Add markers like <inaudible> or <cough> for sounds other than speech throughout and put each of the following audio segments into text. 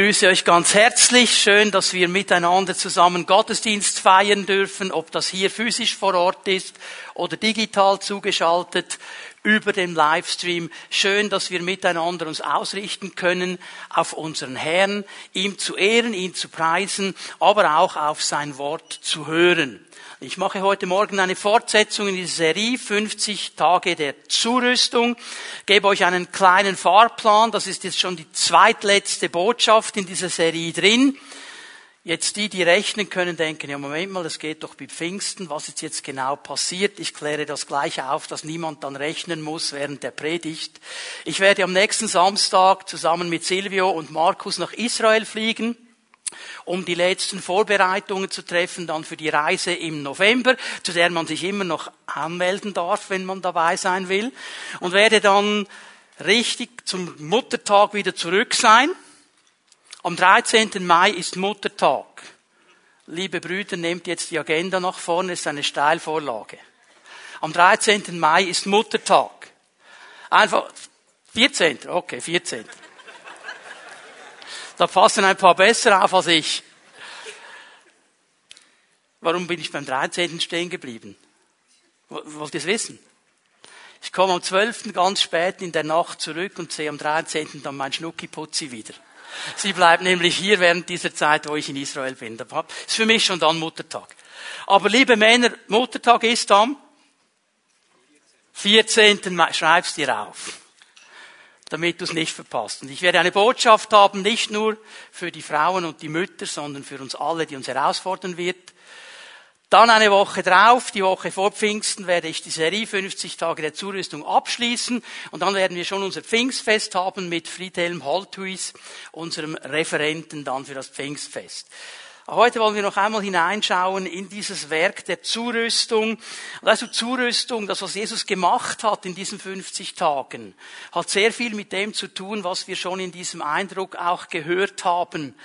grüße euch ganz herzlich. Schön, dass wir miteinander zusammen Gottesdienst feiern dürfen, ob das hier physisch vor Ort ist oder digital zugeschaltet über den Livestream. Schön, dass wir miteinander uns ausrichten können auf unseren Herrn, ihm zu ehren, ihn zu preisen, aber auch auf sein Wort zu hören. Ich mache heute Morgen eine Fortsetzung in dieser Serie 50 Tage der Zurüstung. gebe euch einen kleinen Fahrplan. Das ist jetzt schon die zweitletzte Botschaft in dieser Serie drin. Jetzt die, die rechnen können, denken, ja Moment mal, das geht doch bei Pfingsten, was ist jetzt genau passiert? Ich kläre das gleich auf, dass niemand dann rechnen muss während der Predigt. Ich werde am nächsten Samstag zusammen mit Silvio und Markus nach Israel fliegen um die letzten Vorbereitungen zu treffen, dann für die Reise im November, zu der man sich immer noch anmelden darf, wenn man dabei sein will, und werde dann richtig zum Muttertag wieder zurück sein. Am 13. Mai ist Muttertag. Liebe Brüder, nehmt jetzt die Agenda nach vorne, ist eine Steilvorlage. Am 13. Mai ist Muttertag. Einfach, 14. Okay, 14. Da passen ein paar besser auf als ich. Warum bin ich beim 13. stehen geblieben? Wollt ihr es wissen? Ich komme am 12. ganz spät in der Nacht zurück und sehe am 13. dann mein Schnuckiputzi wieder. Sie bleibt nämlich hier während dieser Zeit, wo ich in Israel bin. Das ist für mich schon dann Muttertag. Aber liebe Männer, Muttertag ist am 14. Mai. Schreib's dir auf damit du es nicht verpasst. Und ich werde eine Botschaft haben, nicht nur für die Frauen und die Mütter, sondern für uns alle, die uns herausfordern wird. Dann eine Woche drauf, die Woche vor Pfingsten, werde ich die Serie 50 Tage der Zurüstung abschließen. Und dann werden wir schon unser Pfingstfest haben mit Friedhelm Holthuis, unserem Referenten dann für das Pfingstfest. Heute wollen wir noch einmal hineinschauen in dieses Werk der Zurüstung. Also Zurüstung, das was Jesus gemacht hat in diesen 50 Tagen, hat sehr viel mit dem zu tun, was wir schon in diesem Eindruck auch gehört haben.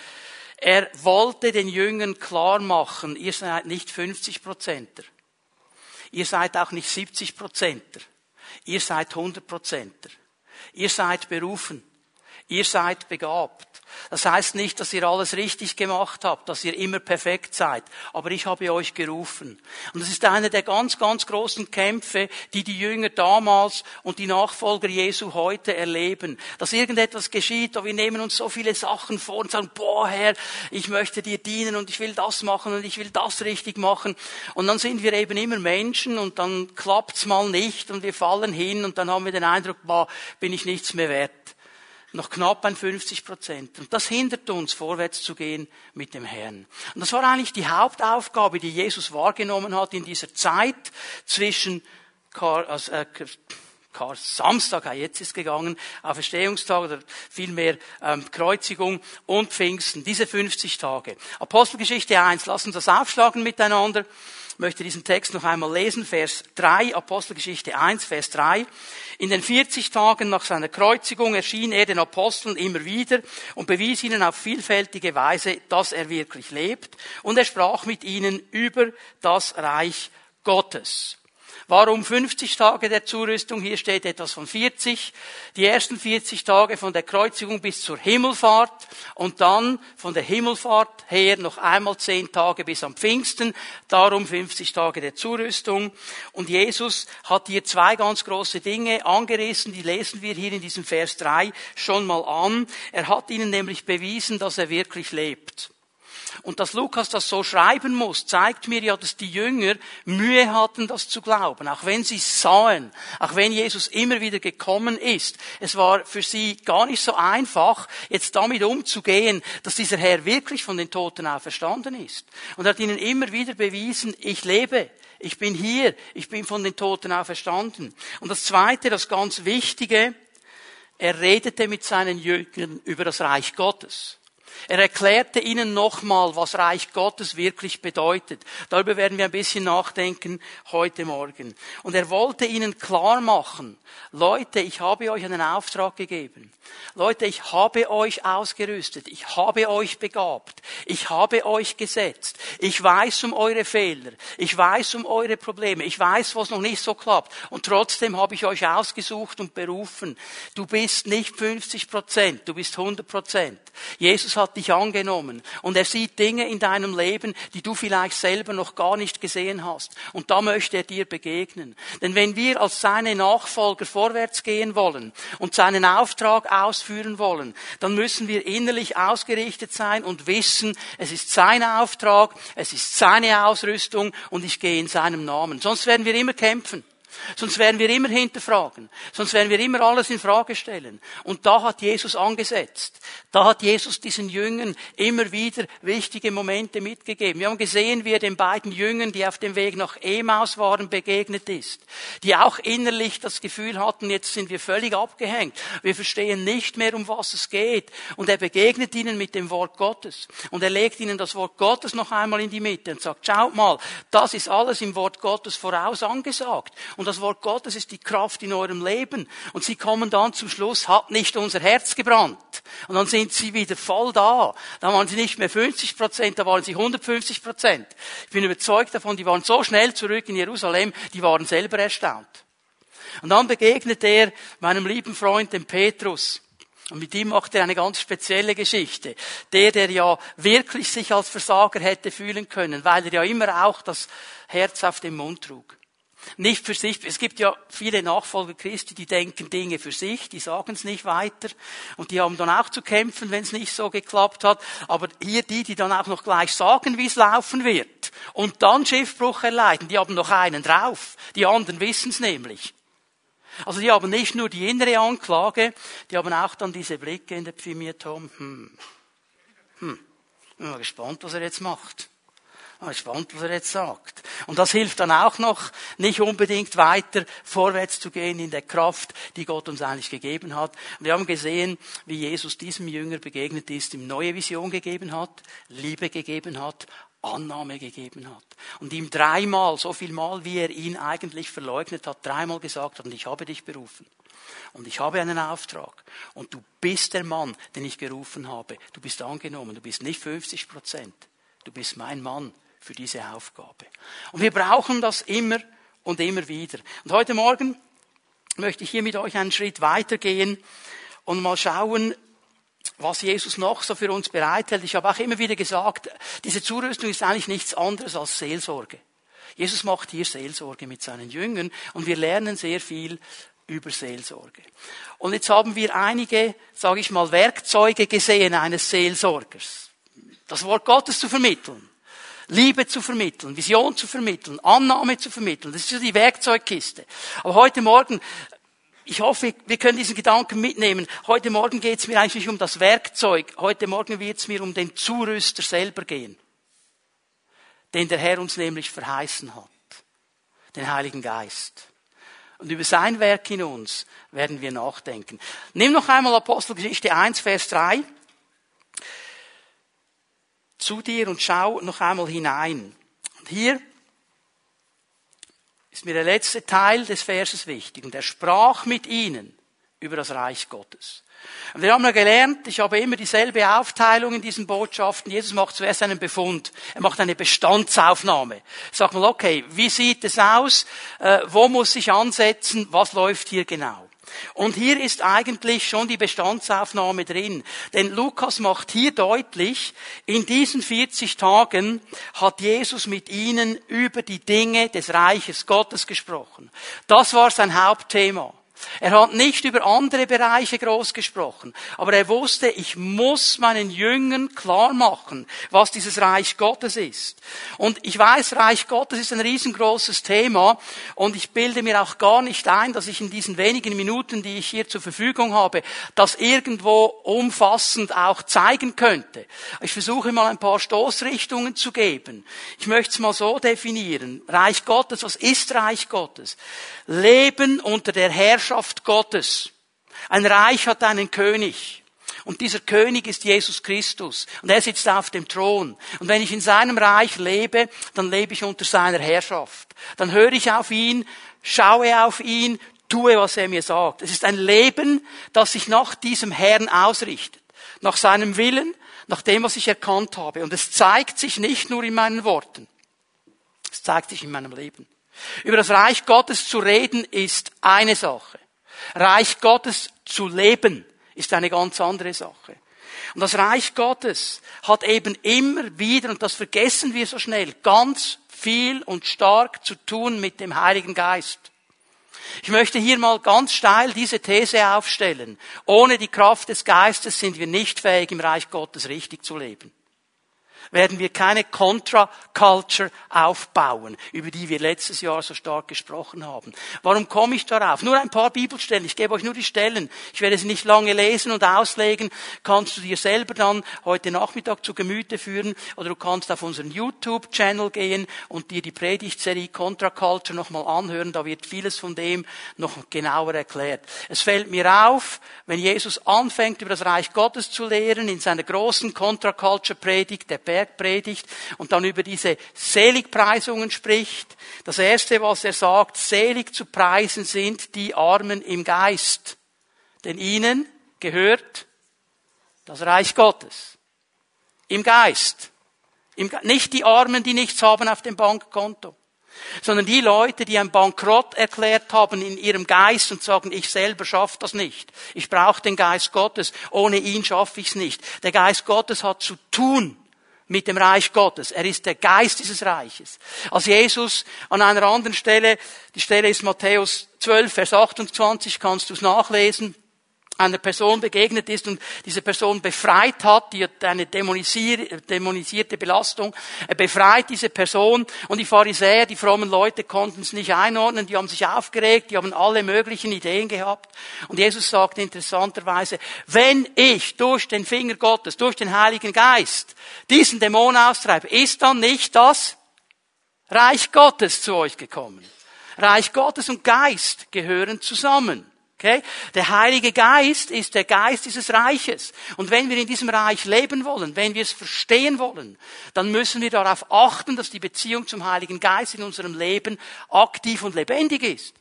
Er wollte den Jüngern klar machen, ihr seid nicht 50 Prozenter. Ihr seid auch nicht 70 Prozenter. Ihr seid 100 Prozenter. Ihr seid berufen. Ihr seid begabt. Das heißt nicht, dass ihr alles richtig gemacht habt, dass ihr immer perfekt seid. Aber ich habe euch gerufen. Und das ist einer der ganz, ganz großen Kämpfe, die die Jünger damals und die Nachfolger Jesu heute erleben. Dass irgendetwas geschieht, aber wir nehmen uns so viele Sachen vor und sagen, boah Herr, ich möchte dir dienen und ich will das machen und ich will das richtig machen. Und dann sind wir eben immer Menschen und dann klappt's mal nicht und wir fallen hin und dann haben wir den Eindruck, boah, bin ich nichts mehr wert noch knapp ein 50 Prozent. Und das hindert uns, vorwärts zu gehen mit dem Herrn. Und das war eigentlich die Hauptaufgabe, die Jesus wahrgenommen hat in dieser Zeit zwischen Kar, also, äh, Kar, Samstag, jetzt ist gegangen, Auferstehungstag oder vielmehr ähm, Kreuzigung und Pfingsten, diese 50 Tage. Apostelgeschichte 1, lass uns das aufschlagen miteinander. Ich möchte diesen Text noch einmal lesen, Vers 3, Apostelgeschichte 1, Vers 3. In den 40 Tagen nach seiner Kreuzigung erschien er den Aposteln immer wieder und bewies ihnen auf vielfältige Weise, dass er wirklich lebt, und er sprach mit ihnen über das Reich Gottes. Warum 50 Tage der Zurüstung? Hier steht etwas von 40. Die ersten 40 Tage von der Kreuzigung bis zur Himmelfahrt und dann von der Himmelfahrt her noch einmal 10 Tage bis am Pfingsten. Darum 50 Tage der Zurüstung. Und Jesus hat hier zwei ganz große Dinge angerissen. Die lesen wir hier in diesem Vers 3 schon mal an. Er hat ihnen nämlich bewiesen, dass er wirklich lebt. Und dass Lukas das so schreiben muss, zeigt mir ja, dass die Jünger Mühe hatten, das zu glauben. Auch wenn sie sahen, auch wenn Jesus immer wieder gekommen ist. Es war für sie gar nicht so einfach, jetzt damit umzugehen, dass dieser Herr wirklich von den Toten auferstanden ist. Und er hat ihnen immer wieder bewiesen, ich lebe. Ich bin hier. Ich bin von den Toten auferstanden. Und das zweite, das ganz Wichtige, er redete mit seinen Jüngern über das Reich Gottes. Er erklärte ihnen nochmal, was Reich Gottes wirklich bedeutet. Darüber werden wir ein bisschen nachdenken heute Morgen. Und er wollte ihnen klar machen, Leute, ich habe euch einen Auftrag gegeben. Leute, ich habe euch ausgerüstet. Ich habe euch begabt. Ich habe euch gesetzt. Ich weiß um eure Fehler. Ich weiß um eure Probleme. Ich weiß, was noch nicht so klappt. Und trotzdem habe ich euch ausgesucht und berufen. Du bist nicht 50 Prozent. Du bist 100 Prozent. Jesus hat hat dich angenommen und er sieht Dinge in deinem Leben, die du vielleicht selber noch gar nicht gesehen hast. Und da möchte er dir begegnen. Denn wenn wir als seine Nachfolger vorwärts gehen wollen und seinen Auftrag ausführen wollen, dann müssen wir innerlich ausgerichtet sein und wissen, es ist sein Auftrag, es ist seine Ausrüstung und ich gehe in seinem Namen. Sonst werden wir immer kämpfen. Sonst werden wir immer hinterfragen. Sonst werden wir immer alles in Frage stellen. Und da hat Jesus angesetzt. Da hat Jesus diesen Jüngern immer wieder wichtige Momente mitgegeben. Wir haben gesehen, wie er den beiden Jüngern, die auf dem Weg nach Emaus waren, begegnet ist. Die auch innerlich das Gefühl hatten, jetzt sind wir völlig abgehängt. Wir verstehen nicht mehr, um was es geht. Und er begegnet ihnen mit dem Wort Gottes. Und er legt ihnen das Wort Gottes noch einmal in die Mitte und sagt, schaut mal, das ist alles im Wort Gottes voraus angesagt. Und und das Wort Gottes ist die Kraft in eurem Leben. Und sie kommen dann zum Schluss, hat nicht unser Herz gebrannt. Und dann sind sie wieder voll da. Da waren sie nicht mehr 50 Prozent, da waren sie 150 Prozent. Ich bin überzeugt davon, die waren so schnell zurück in Jerusalem, die waren selber erstaunt. Und dann begegnet er meinem lieben Freund, dem Petrus. Und mit ihm macht er eine ganz spezielle Geschichte. Der, der ja wirklich sich als Versager hätte fühlen können, weil er ja immer auch das Herz auf dem Mund trug. Nicht für sich. Es gibt ja viele Nachfolger Christi, die denken Dinge für sich, die sagen es nicht weiter und die haben dann auch zu kämpfen, wenn es nicht so geklappt hat. Aber hier die, die dann auch noch gleich sagen, wie es laufen wird und dann Schiffbruch erleiden, die haben noch einen drauf. Die anderen wissen es nämlich. Also die haben nicht nur die innere Anklage, die haben auch dann diese Blicke in der Pfimiatom. Hm. Hm. Bin mal gespannt, was er jetzt macht. Ah, spannend, was er jetzt sagt. Und das hilft dann auch noch, nicht unbedingt weiter vorwärts zu gehen in der Kraft, die Gott uns eigentlich gegeben hat. Wir haben gesehen, wie Jesus diesem Jünger begegnet ist, ihm neue Vision gegeben hat, Liebe gegeben hat, Annahme gegeben hat. Und ihm dreimal, so viel Mal, wie er ihn eigentlich verleugnet hat, dreimal gesagt hat, und ich habe dich berufen. Und ich habe einen Auftrag. Und du bist der Mann, den ich gerufen habe. Du bist angenommen. Du bist nicht 50 Prozent. Du bist mein Mann für diese Aufgabe. Und wir brauchen das immer und immer wieder. Und heute Morgen möchte ich hier mit euch einen Schritt weitergehen und mal schauen, was Jesus noch so für uns bereithält. Ich habe auch immer wieder gesagt, diese Zurüstung ist eigentlich nichts anderes als Seelsorge. Jesus macht hier Seelsorge mit seinen Jüngern und wir lernen sehr viel über Seelsorge. Und jetzt haben wir einige, sage ich mal, Werkzeuge gesehen eines Seelsorgers. Das Wort Gottes zu vermitteln. Liebe zu vermitteln, Vision zu vermitteln, Annahme zu vermitteln. Das ist so die Werkzeugkiste. Aber heute Morgen, ich hoffe, wir können diesen Gedanken mitnehmen. Heute Morgen geht es mir eigentlich nicht um das Werkzeug. Heute Morgen wird es mir um den Zurüster selber gehen. Den der Herr uns nämlich verheißen hat. Den Heiligen Geist. Und über sein Werk in uns werden wir nachdenken. Nimm noch einmal Apostelgeschichte 1, Vers 3 zu dir und schau noch einmal hinein. Und hier ist mir der letzte Teil des Verses wichtig. Und er sprach mit ihnen über das Reich Gottes. Und wir haben ja gelernt, ich habe immer dieselbe Aufteilung in diesen Botschaften. Jesus macht zuerst einen Befund. Er macht eine Bestandsaufnahme. Sag mal, okay, wie sieht es aus? Äh, wo muss ich ansetzen? Was läuft hier genau? Und hier ist eigentlich schon die Bestandsaufnahme drin. Denn Lukas macht hier deutlich, in diesen 40 Tagen hat Jesus mit ihnen über die Dinge des Reiches Gottes gesprochen. Das war sein Hauptthema. Er hat nicht über andere Bereiche groß gesprochen, aber er wusste, ich muss meinen Jüngern klar machen, was dieses Reich Gottes ist. Und ich weiß, Reich Gottes ist ein riesengroßes Thema und ich bilde mir auch gar nicht ein, dass ich in diesen wenigen Minuten, die ich hier zur Verfügung habe, das irgendwo umfassend auch zeigen könnte. Ich versuche mal ein paar Stoßrichtungen zu geben. Ich möchte es mal so definieren. Reich Gottes, was ist Reich Gottes? Leben unter der Herrschaft Herrschaft Gottes. Ein Reich hat einen König. Und dieser König ist Jesus Christus. Und er sitzt auf dem Thron. Und wenn ich in seinem Reich lebe, dann lebe ich unter seiner Herrschaft. Dann höre ich auf ihn, schaue auf ihn, tue, was er mir sagt. Es ist ein Leben, das sich nach diesem Herrn ausrichtet. Nach seinem Willen, nach dem, was ich erkannt habe. Und es zeigt sich nicht nur in meinen Worten. Es zeigt sich in meinem Leben. Über das Reich Gottes zu reden ist eine Sache. Reich Gottes zu leben ist eine ganz andere Sache. Und das Reich Gottes hat eben immer wieder, und das vergessen wir so schnell, ganz viel und stark zu tun mit dem Heiligen Geist. Ich möchte hier mal ganz steil diese These aufstellen. Ohne die Kraft des Geistes sind wir nicht fähig, im Reich Gottes richtig zu leben werden wir keine Contra-Culture aufbauen, über die wir letztes Jahr so stark gesprochen haben. Warum komme ich darauf? Nur ein paar Bibelstellen. Ich gebe euch nur die Stellen. Ich werde sie nicht lange lesen und auslegen. Kannst du dir selber dann heute Nachmittag zu Gemüte führen oder du kannst auf unseren YouTube-Channel gehen und dir die Predigtserie Contra-Culture nochmal anhören. Da wird vieles von dem noch genauer erklärt. Es fällt mir auf, wenn Jesus anfängt, über das Reich Gottes zu lehren, in seiner großen Contra-Culture-Predigt, der Bergpredigt und dann über diese Seligpreisungen spricht. Das erste, was er sagt, selig zu preisen sind die Armen im Geist. Denn ihnen gehört das Reich Gottes. Im Geist. Im nicht die Armen, die nichts haben auf dem Bankkonto sondern die Leute, die ein Bankrott erklärt haben in ihrem Geist und sagen, ich selber schaffe das nicht. Ich brauche den Geist Gottes. Ohne ihn schaffe ich es nicht. Der Geist Gottes hat zu tun mit dem Reich Gottes. Er ist der Geist dieses Reiches. Als Jesus an einer anderen Stelle, die Stelle ist Matthäus 12, Vers 28, kannst du es nachlesen, einer Person begegnet ist und diese Person befreit hat, die hat eine dämonisierte Belastung, er befreit diese Person und die Pharisäer, die frommen Leute konnten es nicht einordnen, die haben sich aufgeregt, die haben alle möglichen Ideen gehabt und Jesus sagt interessanterweise, wenn ich durch den Finger Gottes, durch den Heiligen Geist diesen Dämon austreibe, ist dann nicht das Reich Gottes zu euch gekommen. Reich Gottes und Geist gehören zusammen. Okay? Der Heilige Geist ist der Geist dieses Reiches. Und wenn wir in diesem Reich leben wollen, wenn wir es verstehen wollen, dann müssen wir darauf achten, dass die Beziehung zum Heiligen Geist in unserem Leben aktiv und lebendig ist.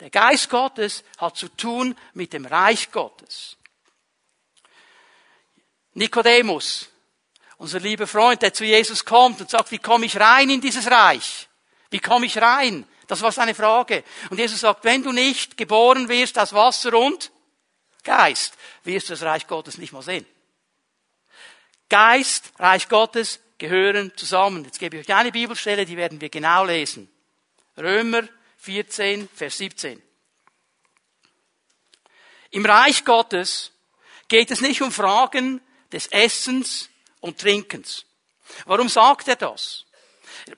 Der Geist Gottes hat zu tun mit dem Reich Gottes. Nikodemus, unser lieber Freund, der zu Jesus kommt und sagt, wie komme ich rein in dieses Reich? Wie komme ich rein? Das war seine Frage. Und Jesus sagt, wenn du nicht geboren wirst aus Wasser und Geist, wirst du das Reich Gottes nicht mal sehen. Geist, Reich Gottes gehören zusammen. Jetzt gebe ich euch eine Bibelstelle, die werden wir genau lesen. Römer 14, Vers 17. Im Reich Gottes geht es nicht um Fragen des Essens und Trinkens. Warum sagt er das?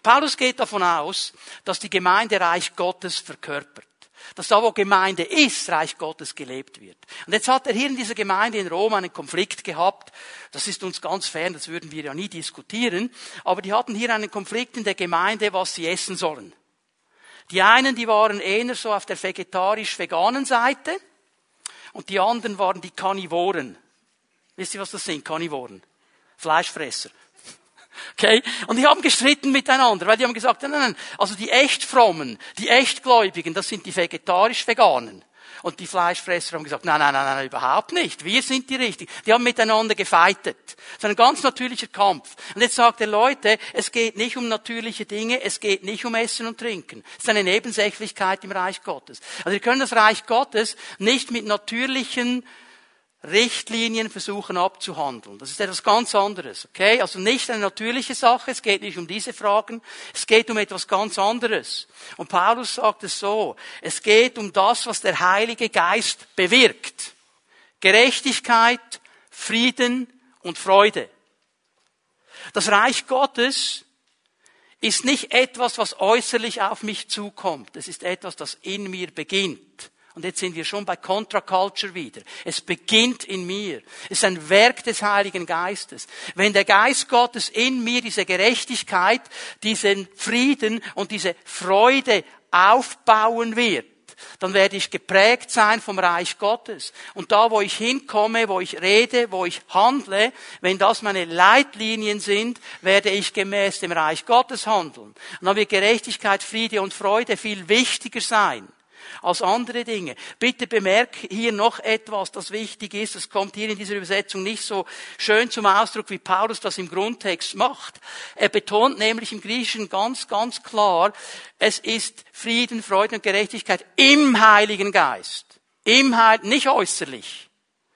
Paulus geht davon aus, dass die Gemeinde Reich Gottes verkörpert. Dass da, wo Gemeinde ist, Reich Gottes gelebt wird. Und jetzt hat er hier in dieser Gemeinde in Rom einen Konflikt gehabt. Das ist uns ganz fern, das würden wir ja nie diskutieren. Aber die hatten hier einen Konflikt in der Gemeinde, was sie essen sollen. Die einen, die waren eher so auf der vegetarisch-veganen Seite. Und die anderen waren die Karnivoren. Wisst ihr, was das sind? Karnivoren. Fleischfresser. Okay? Und die haben gestritten miteinander, weil die haben gesagt, nein, nein, also die echt frommen, die echt Gläubigen, das sind die vegetarisch-veganen. Und die Fleischfresser haben gesagt, nein, nein, nein, nein, überhaupt nicht. Wir sind die Richtigen. Die haben miteinander gefeitet. Das ist ein ganz natürlicher Kampf. Und jetzt sagt er, Leute, es geht nicht um natürliche Dinge, es geht nicht um Essen und Trinken. Es ist eine Nebensächlichkeit im Reich Gottes. Also wir können das Reich Gottes nicht mit natürlichen Richtlinien versuchen abzuhandeln. Das ist etwas ganz anderes, okay? Also nicht eine natürliche Sache, es geht nicht um diese Fragen, es geht um etwas ganz anderes. Und Paulus sagt es so, es geht um das, was der Heilige Geist bewirkt. Gerechtigkeit, Frieden und Freude. Das Reich Gottes ist nicht etwas, was äußerlich auf mich zukommt. Es ist etwas, das in mir beginnt. Und jetzt sind wir schon bei Contra-Culture wieder. Es beginnt in mir. Es ist ein Werk des Heiligen Geistes. Wenn der Geist Gottes in mir diese Gerechtigkeit, diesen Frieden und diese Freude aufbauen wird, dann werde ich geprägt sein vom Reich Gottes. Und da, wo ich hinkomme, wo ich rede, wo ich handle, wenn das meine Leitlinien sind, werde ich gemäß dem Reich Gottes handeln. Und dann wird Gerechtigkeit, Friede und Freude viel wichtiger sein als andere Dinge. Bitte bemerk hier noch etwas, das wichtig ist. Das kommt hier in dieser Übersetzung nicht so schön zum Ausdruck, wie Paulus das im Grundtext macht. Er betont nämlich im Griechischen ganz, ganz klar, es ist Frieden, Freude und Gerechtigkeit im Heiligen Geist. Im Heil, nicht äußerlich,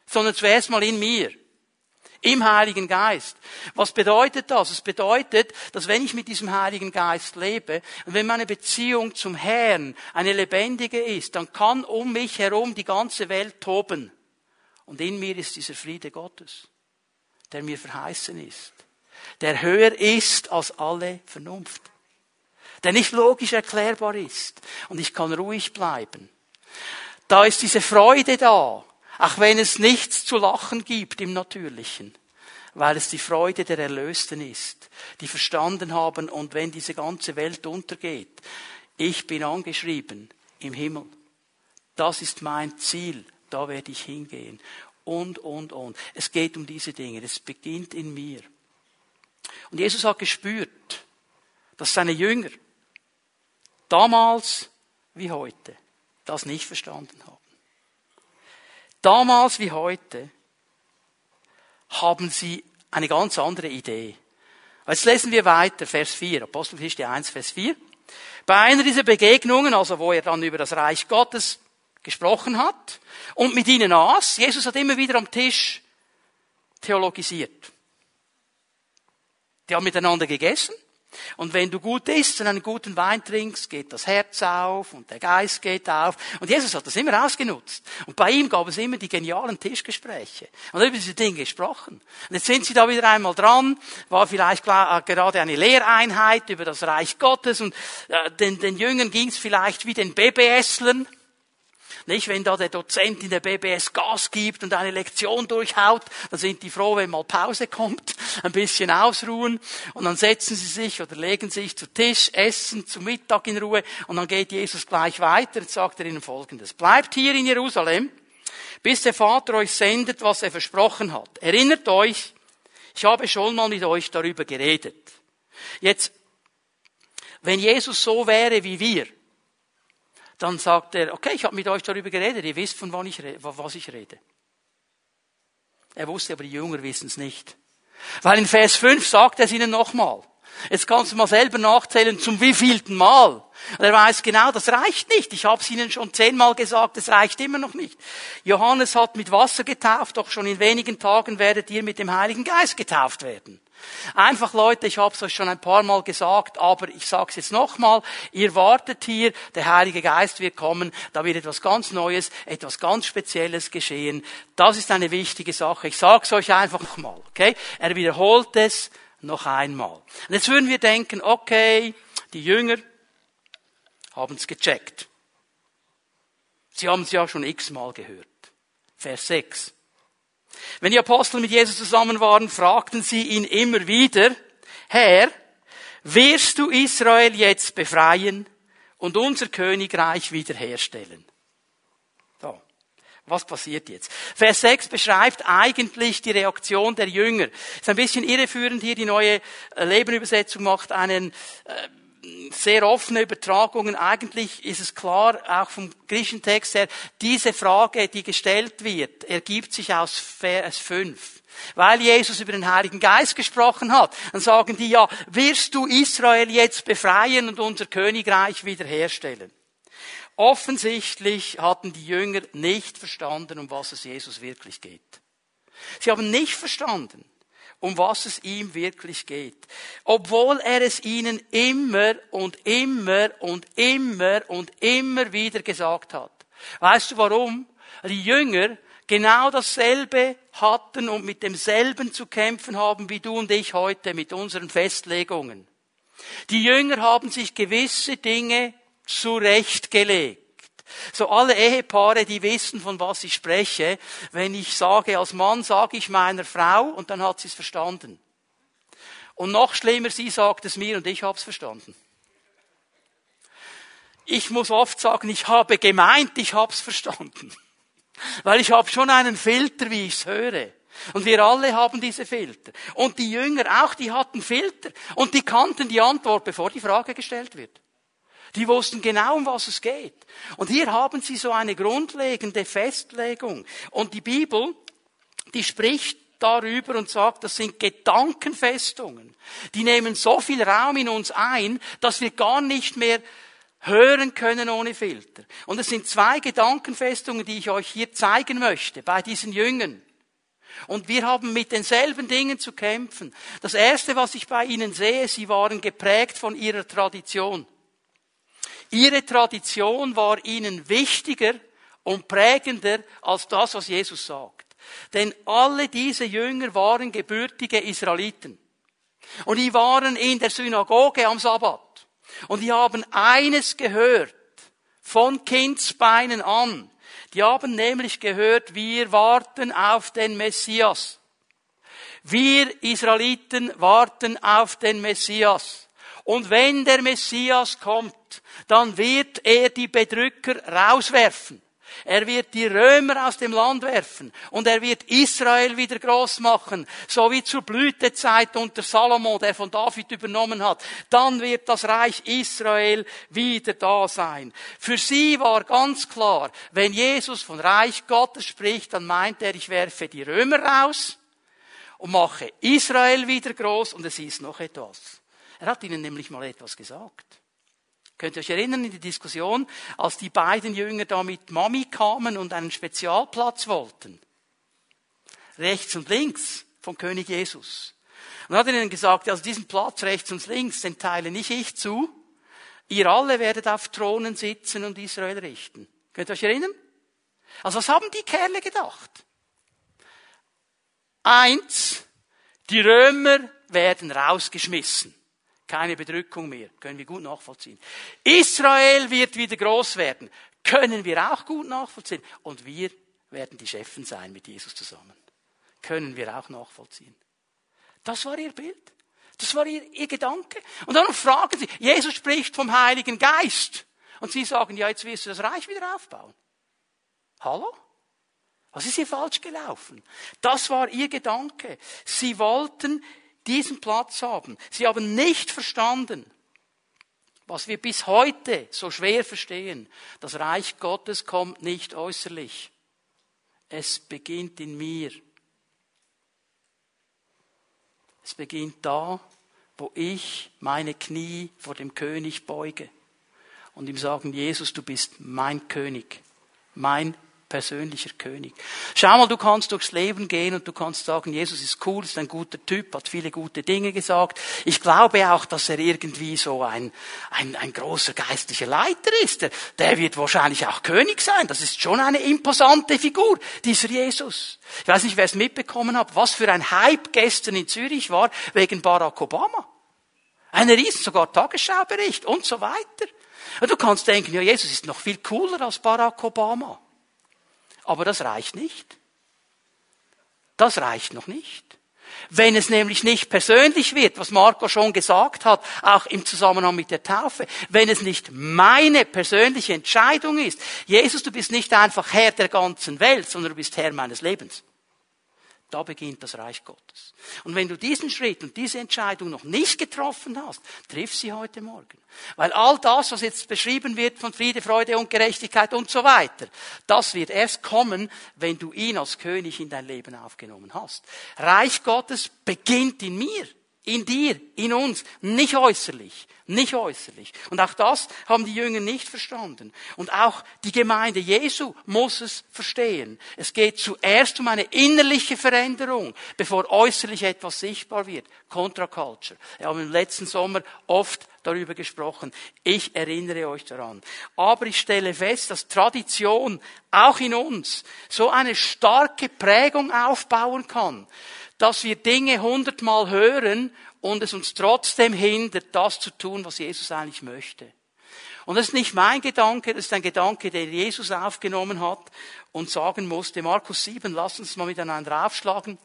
sondern zuerst mal in mir. Im Heiligen Geist. Was bedeutet das? Es bedeutet, dass wenn ich mit diesem Heiligen Geist lebe und wenn meine Beziehung zum Herrn eine lebendige ist, dann kann um mich herum die ganze Welt toben. Und in mir ist dieser Friede Gottes, der mir verheißen ist, der höher ist als alle Vernunft, der nicht logisch erklärbar ist. Und ich kann ruhig bleiben. Da ist diese Freude da, auch wenn es nichts zu lachen gibt im Natürlichen, weil es die Freude der Erlösten ist, die verstanden haben und wenn diese ganze Welt untergeht, ich bin angeschrieben im Himmel. Das ist mein Ziel, da werde ich hingehen. Und, und, und. Es geht um diese Dinge, es beginnt in mir. Und Jesus hat gespürt, dass seine Jünger damals wie heute das nicht verstanden haben. Damals wie heute haben sie eine ganz andere Idee. Jetzt lesen wir weiter, Vers 4, Apostelgeschichte 1, Vers 4. Bei einer dieser Begegnungen, also wo er dann über das Reich Gottes gesprochen hat und mit ihnen aß, Jesus hat immer wieder am Tisch theologisiert. Die haben miteinander gegessen und wenn du gut isst und einen guten Wein trinkst, geht das Herz auf und der Geist geht auf. Und Jesus hat das immer ausgenutzt. Und bei ihm gab es immer die genialen Tischgespräche. Und er über diese Dinge gesprochen. Und jetzt sind sie da wieder einmal dran. War vielleicht äh, gerade eine Lehreinheit über das Reich Gottes. Und äh, den, den Jüngern ging es vielleicht wie den BBSlern. Nicht, wenn da der Dozent in der BBS Gas gibt und eine Lektion durchhaut, dann sind die froh, wenn mal Pause kommt, <laughs> ein bisschen ausruhen und dann setzen sie sich oder legen sich zu Tisch, essen zum Mittag in Ruhe und dann geht Jesus gleich weiter und sagt er ihnen folgendes. Bleibt hier in Jerusalem, bis der Vater euch sendet, was er versprochen hat. Erinnert euch, ich habe schon mal mit euch darüber geredet. Jetzt, wenn Jesus so wäre wie wir, dann sagt er, okay, ich habe mit euch darüber geredet, ihr wisst, von wann ich, was ich rede. Er wusste, aber die Jünger wissen es nicht. Weil in Vers 5 sagt er es ihnen nochmal. Jetzt kannst du mal selber nachzählen, zum wievielten Mal. Und er weiß genau, das reicht nicht. Ich habe es Ihnen schon zehnmal gesagt, es reicht immer noch nicht. Johannes hat mit Wasser getauft, doch schon in wenigen Tagen werdet ihr mit dem Heiligen Geist getauft werden. Einfach Leute, ich habe es euch schon ein paar Mal gesagt, aber ich sage es jetzt nochmal, ihr wartet hier, der Heilige Geist wird kommen, da wird etwas ganz Neues, etwas ganz Spezielles geschehen. Das ist eine wichtige Sache. Ich sage es euch einfach nochmal, okay? Er wiederholt es noch einmal. Und jetzt würden wir denken, okay, die Jünger haben es gecheckt. Sie haben es ja schon x-mal gehört. Vers 6. Wenn die Apostel mit Jesus zusammen waren, fragten sie ihn immer wieder, Herr, wirst du Israel jetzt befreien und unser Königreich wiederherstellen? So. Was passiert jetzt? Vers 6 beschreibt eigentlich die Reaktion der Jünger. Ist ein bisschen irreführend hier, die neue Lebenübersetzung macht einen äh, sehr offene Übertragungen. Eigentlich ist es klar, auch vom griechischen Text her, diese Frage, die gestellt wird, ergibt sich aus Vers 5. Weil Jesus über den Heiligen Geist gesprochen hat, dann sagen die ja, wirst du Israel jetzt befreien und unser Königreich wiederherstellen? Offensichtlich hatten die Jünger nicht verstanden, um was es Jesus wirklich geht. Sie haben nicht verstanden, um was es ihm wirklich geht. Obwohl er es ihnen immer und immer und immer und immer wieder gesagt hat. Weißt du warum? Die Jünger genau dasselbe hatten und mit demselben zu kämpfen haben wie du und ich heute mit unseren Festlegungen. Die Jünger haben sich gewisse Dinge zurechtgelegt. So alle Ehepaare, die wissen, von was ich spreche, wenn ich sage, als Mann sage ich meiner Frau und dann hat sie es verstanden. Und noch schlimmer, sie sagt es mir und ich habe es verstanden. Ich muss oft sagen, ich habe gemeint, ich habe es verstanden. <laughs> Weil ich habe schon einen Filter, wie ich es höre. Und wir alle haben diese Filter. Und die Jünger auch, die hatten Filter. Und die kannten die Antwort, bevor die Frage gestellt wird. Die wussten genau, um was es geht. Und hier haben sie so eine grundlegende Festlegung. Und die Bibel, die spricht darüber und sagt, das sind Gedankenfestungen. Die nehmen so viel Raum in uns ein, dass wir gar nicht mehr hören können ohne Filter. Und es sind zwei Gedankenfestungen, die ich euch hier zeigen möchte bei diesen Jüngern. Und wir haben mit denselben Dingen zu kämpfen. Das Erste, was ich bei ihnen sehe, sie waren geprägt von ihrer Tradition. Ihre Tradition war ihnen wichtiger und prägender als das, was Jesus sagt. Denn alle diese Jünger waren gebürtige Israeliten. Und die waren in der Synagoge am Sabbat. Und die haben eines gehört, von Kindsbeinen an. Die haben nämlich gehört, wir warten auf den Messias. Wir Israeliten warten auf den Messias. Und wenn der Messias kommt, dann wird er die Bedrücker rauswerfen. Er wird die Römer aus dem Land werfen und er wird Israel wieder groß machen, so wie zur Blütezeit unter Salomo, der von David übernommen hat. Dann wird das Reich Israel wieder da sein. Für sie war ganz klar, wenn Jesus von Reich Gottes spricht, dann meint er, ich werfe die Römer raus und mache Israel wieder groß und es ist noch etwas. Er hat ihnen nämlich mal etwas gesagt. Könnt ihr euch erinnern in die Diskussion, als die beiden Jünger da mit Mami kamen und einen Spezialplatz wollten? Rechts und links vom König Jesus. Und hat ihnen gesagt, also diesen Platz rechts und links, den teile nicht ich zu. Ihr alle werdet auf Thronen sitzen und Israel richten. Könnt ihr euch erinnern? Also was haben die Kerle gedacht? Eins, die Römer werden rausgeschmissen. Keine Bedrückung mehr. Können wir gut nachvollziehen. Israel wird wieder groß werden. Können wir auch gut nachvollziehen. Und wir werden die Chefen sein mit Jesus zusammen. Können wir auch nachvollziehen. Das war ihr Bild. Das war ihr, ihr Gedanke. Und dann fragen sie, Jesus spricht vom Heiligen Geist. Und sie sagen, ja, jetzt wirst du das Reich wieder aufbauen. Hallo? Was ist hier falsch gelaufen? Das war ihr Gedanke. Sie wollten diesen Platz haben. Sie haben nicht verstanden, was wir bis heute so schwer verstehen. Das Reich Gottes kommt nicht äußerlich. Es beginnt in mir. Es beginnt da, wo ich meine Knie vor dem König beuge und ihm sagen, Jesus, du bist mein König, mein persönlicher König. Schau mal, du kannst durchs Leben gehen und du kannst sagen, Jesus ist cool, ist ein guter Typ, hat viele gute Dinge gesagt. Ich glaube auch, dass er irgendwie so ein, ein, ein großer geistlicher Leiter ist. Der, der wird wahrscheinlich auch König sein. Das ist schon eine imposante Figur, dieser Jesus. Ich weiß nicht, wer es mitbekommen hat, was für ein Hype gestern in Zürich war wegen Barack Obama. Eine riesen, sogar Tagesschaubericht und so weiter. Und du kannst denken, ja, Jesus ist noch viel cooler als Barack Obama. Aber das reicht nicht. Das reicht noch nicht. Wenn es nämlich nicht persönlich wird, was Marco schon gesagt hat, auch im Zusammenhang mit der Taufe, wenn es nicht meine persönliche Entscheidung ist, Jesus, du bist nicht einfach Herr der ganzen Welt, sondern du bist Herr meines Lebens. Da beginnt das Reich Gottes. Und wenn du diesen Schritt und diese Entscheidung noch nicht getroffen hast, triff sie heute Morgen. Weil all das, was jetzt beschrieben wird von Friede, Freude und Gerechtigkeit und so weiter, das wird erst kommen, wenn du ihn als König in dein Leben aufgenommen hast. Reich Gottes beginnt in mir. In dir, in uns, nicht äußerlich, nicht äußerlich. Und auch das haben die Jünger nicht verstanden. Und auch die Gemeinde Jesu muss es verstehen. Es geht zuerst um eine innerliche Veränderung, bevor äußerlich etwas sichtbar wird. Contra-Culture. Wir haben im letzten Sommer oft darüber gesprochen. Ich erinnere euch daran. Aber ich stelle fest, dass Tradition auch in uns so eine starke Prägung aufbauen kann, dass wir Dinge hundertmal hören und es uns trotzdem hindert, das zu tun, was Jesus eigentlich möchte. Und das ist nicht mein Gedanke, das ist ein Gedanke, den Jesus aufgenommen hat und sagen musste, Markus 7, lass uns mal miteinander aufschlagen.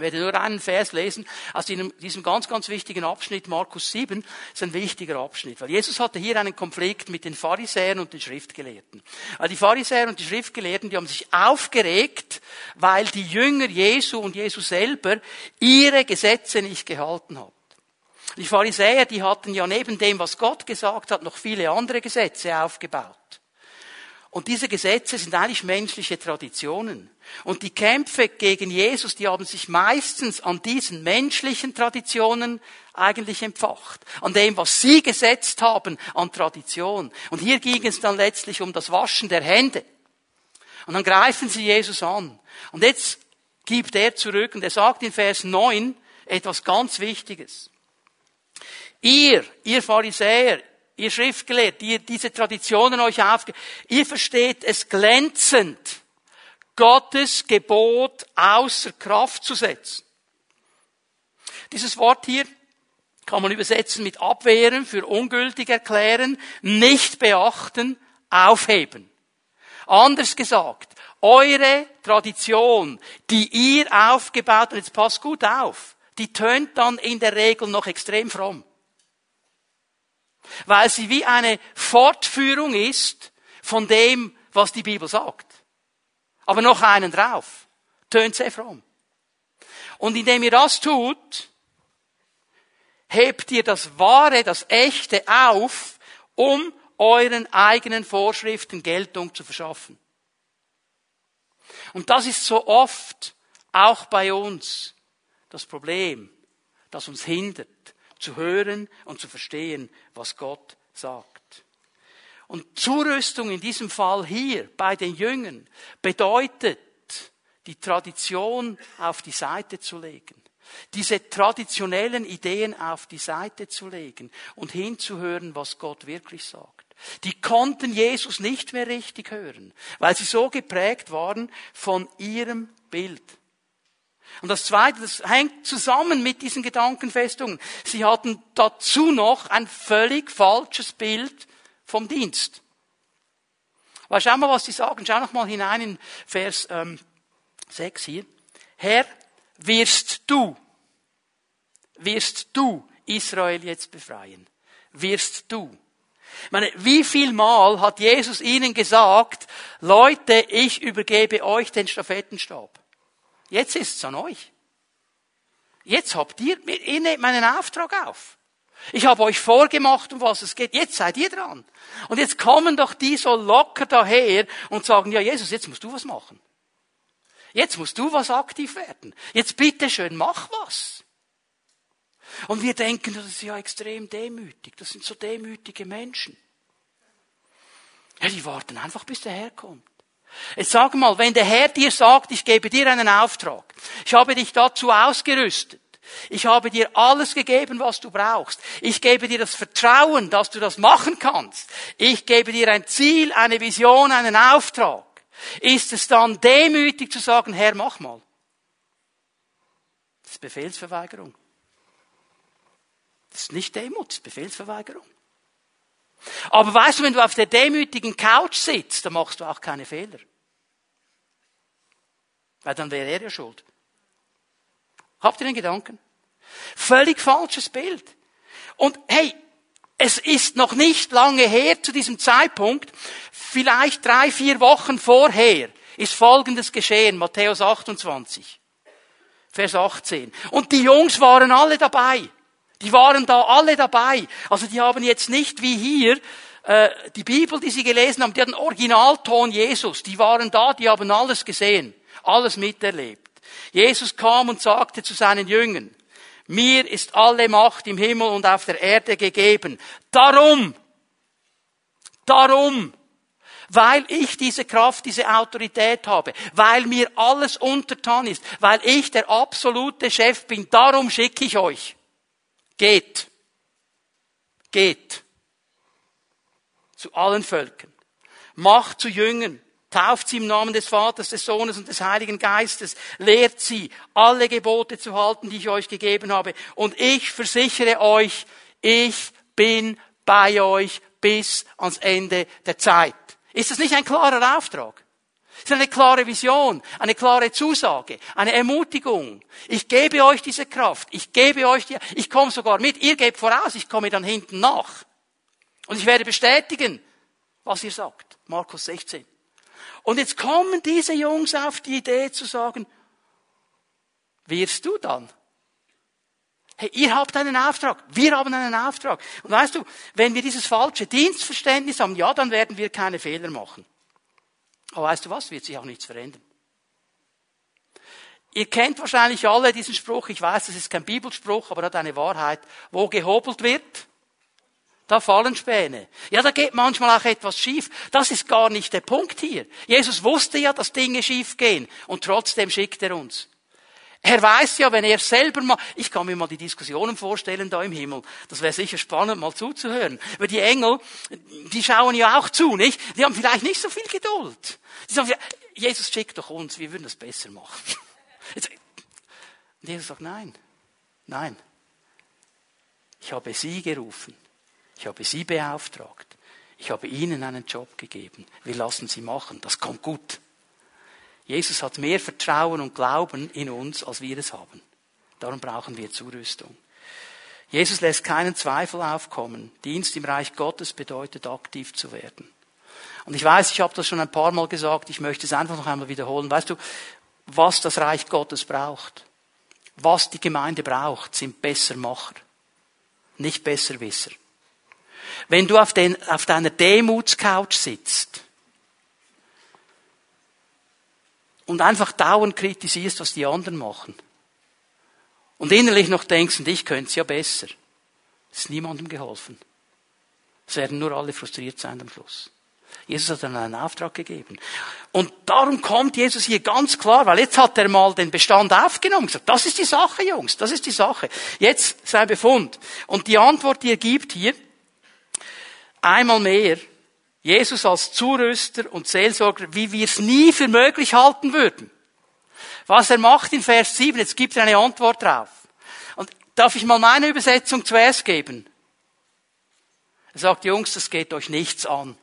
Ich werde nur einen Vers lesen aus diesem ganz, ganz wichtigen Abschnitt, Markus 7, ist ein wichtiger Abschnitt, weil Jesus hatte hier einen Konflikt mit den Pharisäern und den Schriftgelehrten. Weil die Pharisäer und die Schriftgelehrten, die haben sich aufgeregt, weil die Jünger Jesu und Jesu selber ihre Gesetze nicht gehalten haben. Die Pharisäer, die hatten ja neben dem, was Gott gesagt hat, noch viele andere Gesetze aufgebaut. Und diese Gesetze sind eigentlich menschliche Traditionen. Und die Kämpfe gegen Jesus, die haben sich meistens an diesen menschlichen Traditionen eigentlich empfacht. An dem, was sie gesetzt haben an Tradition. Und hier ging es dann letztlich um das Waschen der Hände. Und dann greifen sie Jesus an. Und jetzt gibt er zurück und er sagt in Vers 9 etwas ganz Wichtiges. Ihr, ihr Pharisäer, ihr Schriftgelehrt, ihr diese Traditionen euch aufge, ihr versteht es glänzend, Gottes Gebot außer Kraft zu setzen. Dieses Wort hier kann man übersetzen mit abwehren, für ungültig erklären, nicht beachten, aufheben. Anders gesagt, eure Tradition, die ihr aufgebaut habt, jetzt passt gut auf, die tönt dann in der Regel noch extrem fromm. Weil sie wie eine Fortführung ist von dem, was die Bibel sagt. Aber noch einen drauf. Tönt sehr fromm. Und indem ihr das tut, hebt ihr das Wahre, das Echte auf, um euren eigenen Vorschriften Geltung zu verschaffen. Und das ist so oft auch bei uns das Problem, das uns hindert, zu hören und zu verstehen, was Gott sagt. Und Zurüstung in diesem Fall hier bei den Jüngern bedeutet, die Tradition auf die Seite zu legen, diese traditionellen Ideen auf die Seite zu legen und hinzuhören, was Gott wirklich sagt. Die konnten Jesus nicht mehr richtig hören, weil sie so geprägt waren von ihrem Bild. Und das Zweite, das hängt zusammen mit diesen Gedankenfestungen. Sie hatten dazu noch ein völlig falsches Bild vom Dienst. Weil schau mal, was sie sagen. Schau noch mal hinein in Vers ähm, 6 hier. Herr, wirst du, wirst du Israel jetzt befreien? Wirst du? Ich meine, wie viel Mal hat Jesus ihnen gesagt, Leute, ich übergebe euch den Stafettenstab. Jetzt ist es an euch. Jetzt habt ihr, ihr nehmt meinen Auftrag auf. Ich habe euch vorgemacht, um was es geht. Jetzt seid ihr dran. Und jetzt kommen doch die so locker daher und sagen, ja Jesus, jetzt musst du was machen. Jetzt musst du was aktiv werden. Jetzt bitte schön, mach was. Und wir denken, das ist ja extrem demütig. Das sind so demütige Menschen. Ja, die warten einfach, bis der Herr kommt. Jetzt sag mal, wenn der Herr dir sagt, ich gebe dir einen Auftrag, ich habe dich dazu ausgerüstet, ich habe dir alles gegeben, was du brauchst. Ich gebe dir das Vertrauen, dass du das machen kannst. Ich gebe dir ein Ziel, eine Vision, einen Auftrag. Ist es dann demütig zu sagen, Herr, mach mal? Das ist Befehlsverweigerung. Das ist nicht Demut, das ist Befehlsverweigerung. Aber weißt du, wenn du auf der demütigen Couch sitzt, dann machst du auch keine Fehler. Weil dann wäre er ja schuld. Habt ihr den Gedanken? Völlig falsches Bild. Und hey, es ist noch nicht lange her zu diesem Zeitpunkt, vielleicht drei, vier Wochen vorher, ist Folgendes geschehen, Matthäus 28, Vers 18. Und die Jungs waren alle dabei. Die waren da alle dabei. Also die haben jetzt nicht wie hier äh, die Bibel, die sie gelesen haben, die hatten Originalton Jesus. Die waren da, die haben alles gesehen, alles miterlebt. Jesus kam und sagte zu seinen Jüngern, mir ist alle Macht im Himmel und auf der Erde gegeben. Darum, darum, weil ich diese Kraft, diese Autorität habe, weil mir alles untertan ist, weil ich der absolute Chef bin, darum schicke ich euch. Geht. Geht. Zu allen Völkern. Macht zu Jüngern. Tauft sie im Namen des Vaters, des Sohnes und des Heiligen Geistes. Lehrt sie, alle Gebote zu halten, die ich euch gegeben habe. Und ich versichere euch, ich bin bei euch bis ans Ende der Zeit. Ist das nicht ein klarer Auftrag? Es ist eine klare Vision, eine klare Zusage, eine Ermutigung. Ich gebe euch diese Kraft, ich gebe euch die, ich komme sogar mit, ihr gebt voraus, ich komme dann hinten nach. Und ich werde bestätigen, was ihr sagt. Markus 16. Und jetzt kommen diese Jungs auf die Idee zu sagen, wirst du dann? Hey, ihr habt einen Auftrag, wir haben einen Auftrag. Und weißt du, wenn wir dieses falsche Dienstverständnis haben, ja, dann werden wir keine Fehler machen. Aber weißt du was? Wird sich auch nichts verändern. Ihr kennt wahrscheinlich alle diesen Spruch. Ich weiß, das ist kein Bibelspruch, aber er hat eine Wahrheit. Wo gehobelt wird, da fallen Späne. Ja, da geht manchmal auch etwas schief. Das ist gar nicht der Punkt hier. Jesus wusste ja, dass Dinge schief gehen. Und trotzdem schickt er uns. Er weiß ja, wenn er selber mal, ich kann mir mal die Diskussionen vorstellen da im Himmel. Das wäre sicher spannend, mal zuzuhören. Weil die Engel, die schauen ja auch zu, nicht? Die haben vielleicht nicht so viel Geduld. Die sagen, Jesus schickt doch uns, wir würden das besser machen. <laughs> Und Jesus sagt, nein, nein. Ich habe sie gerufen. Ich habe sie beauftragt. Ich habe ihnen einen Job gegeben. Wir lassen sie machen. Das kommt gut. Jesus hat mehr Vertrauen und Glauben in uns, als wir es haben. Darum brauchen wir Zurüstung. Jesus lässt keinen Zweifel aufkommen. Dienst im Reich Gottes bedeutet aktiv zu werden. Und ich weiß, ich habe das schon ein paar Mal gesagt, ich möchte es einfach noch einmal wiederholen. Weißt du, was das Reich Gottes braucht, was die Gemeinde braucht, sind Bessermacher, nicht Besserwisser. Wenn du auf, den, auf deiner Demutscouch sitzt und einfach dauernd kritisierst, was die anderen machen. Und innerlich noch denkst, und ich könnte es ja besser. Es ist niemandem geholfen. Es werden nur alle frustriert sein am Schluss. Jesus hat dann einen Auftrag gegeben. Und darum kommt Jesus hier ganz klar, weil jetzt hat er mal den Bestand aufgenommen und gesagt, das ist die Sache, Jungs, das ist die Sache. Jetzt sein Befund. Und die Antwort, die er gibt hier, einmal mehr, Jesus als Zurüster und Seelsorger, wie wir es nie für möglich halten würden. Was er macht in Vers 7, jetzt gibt er eine Antwort drauf. Und darf ich mal meine Übersetzung zuerst geben? Er sagt, Jungs, das geht euch nichts an.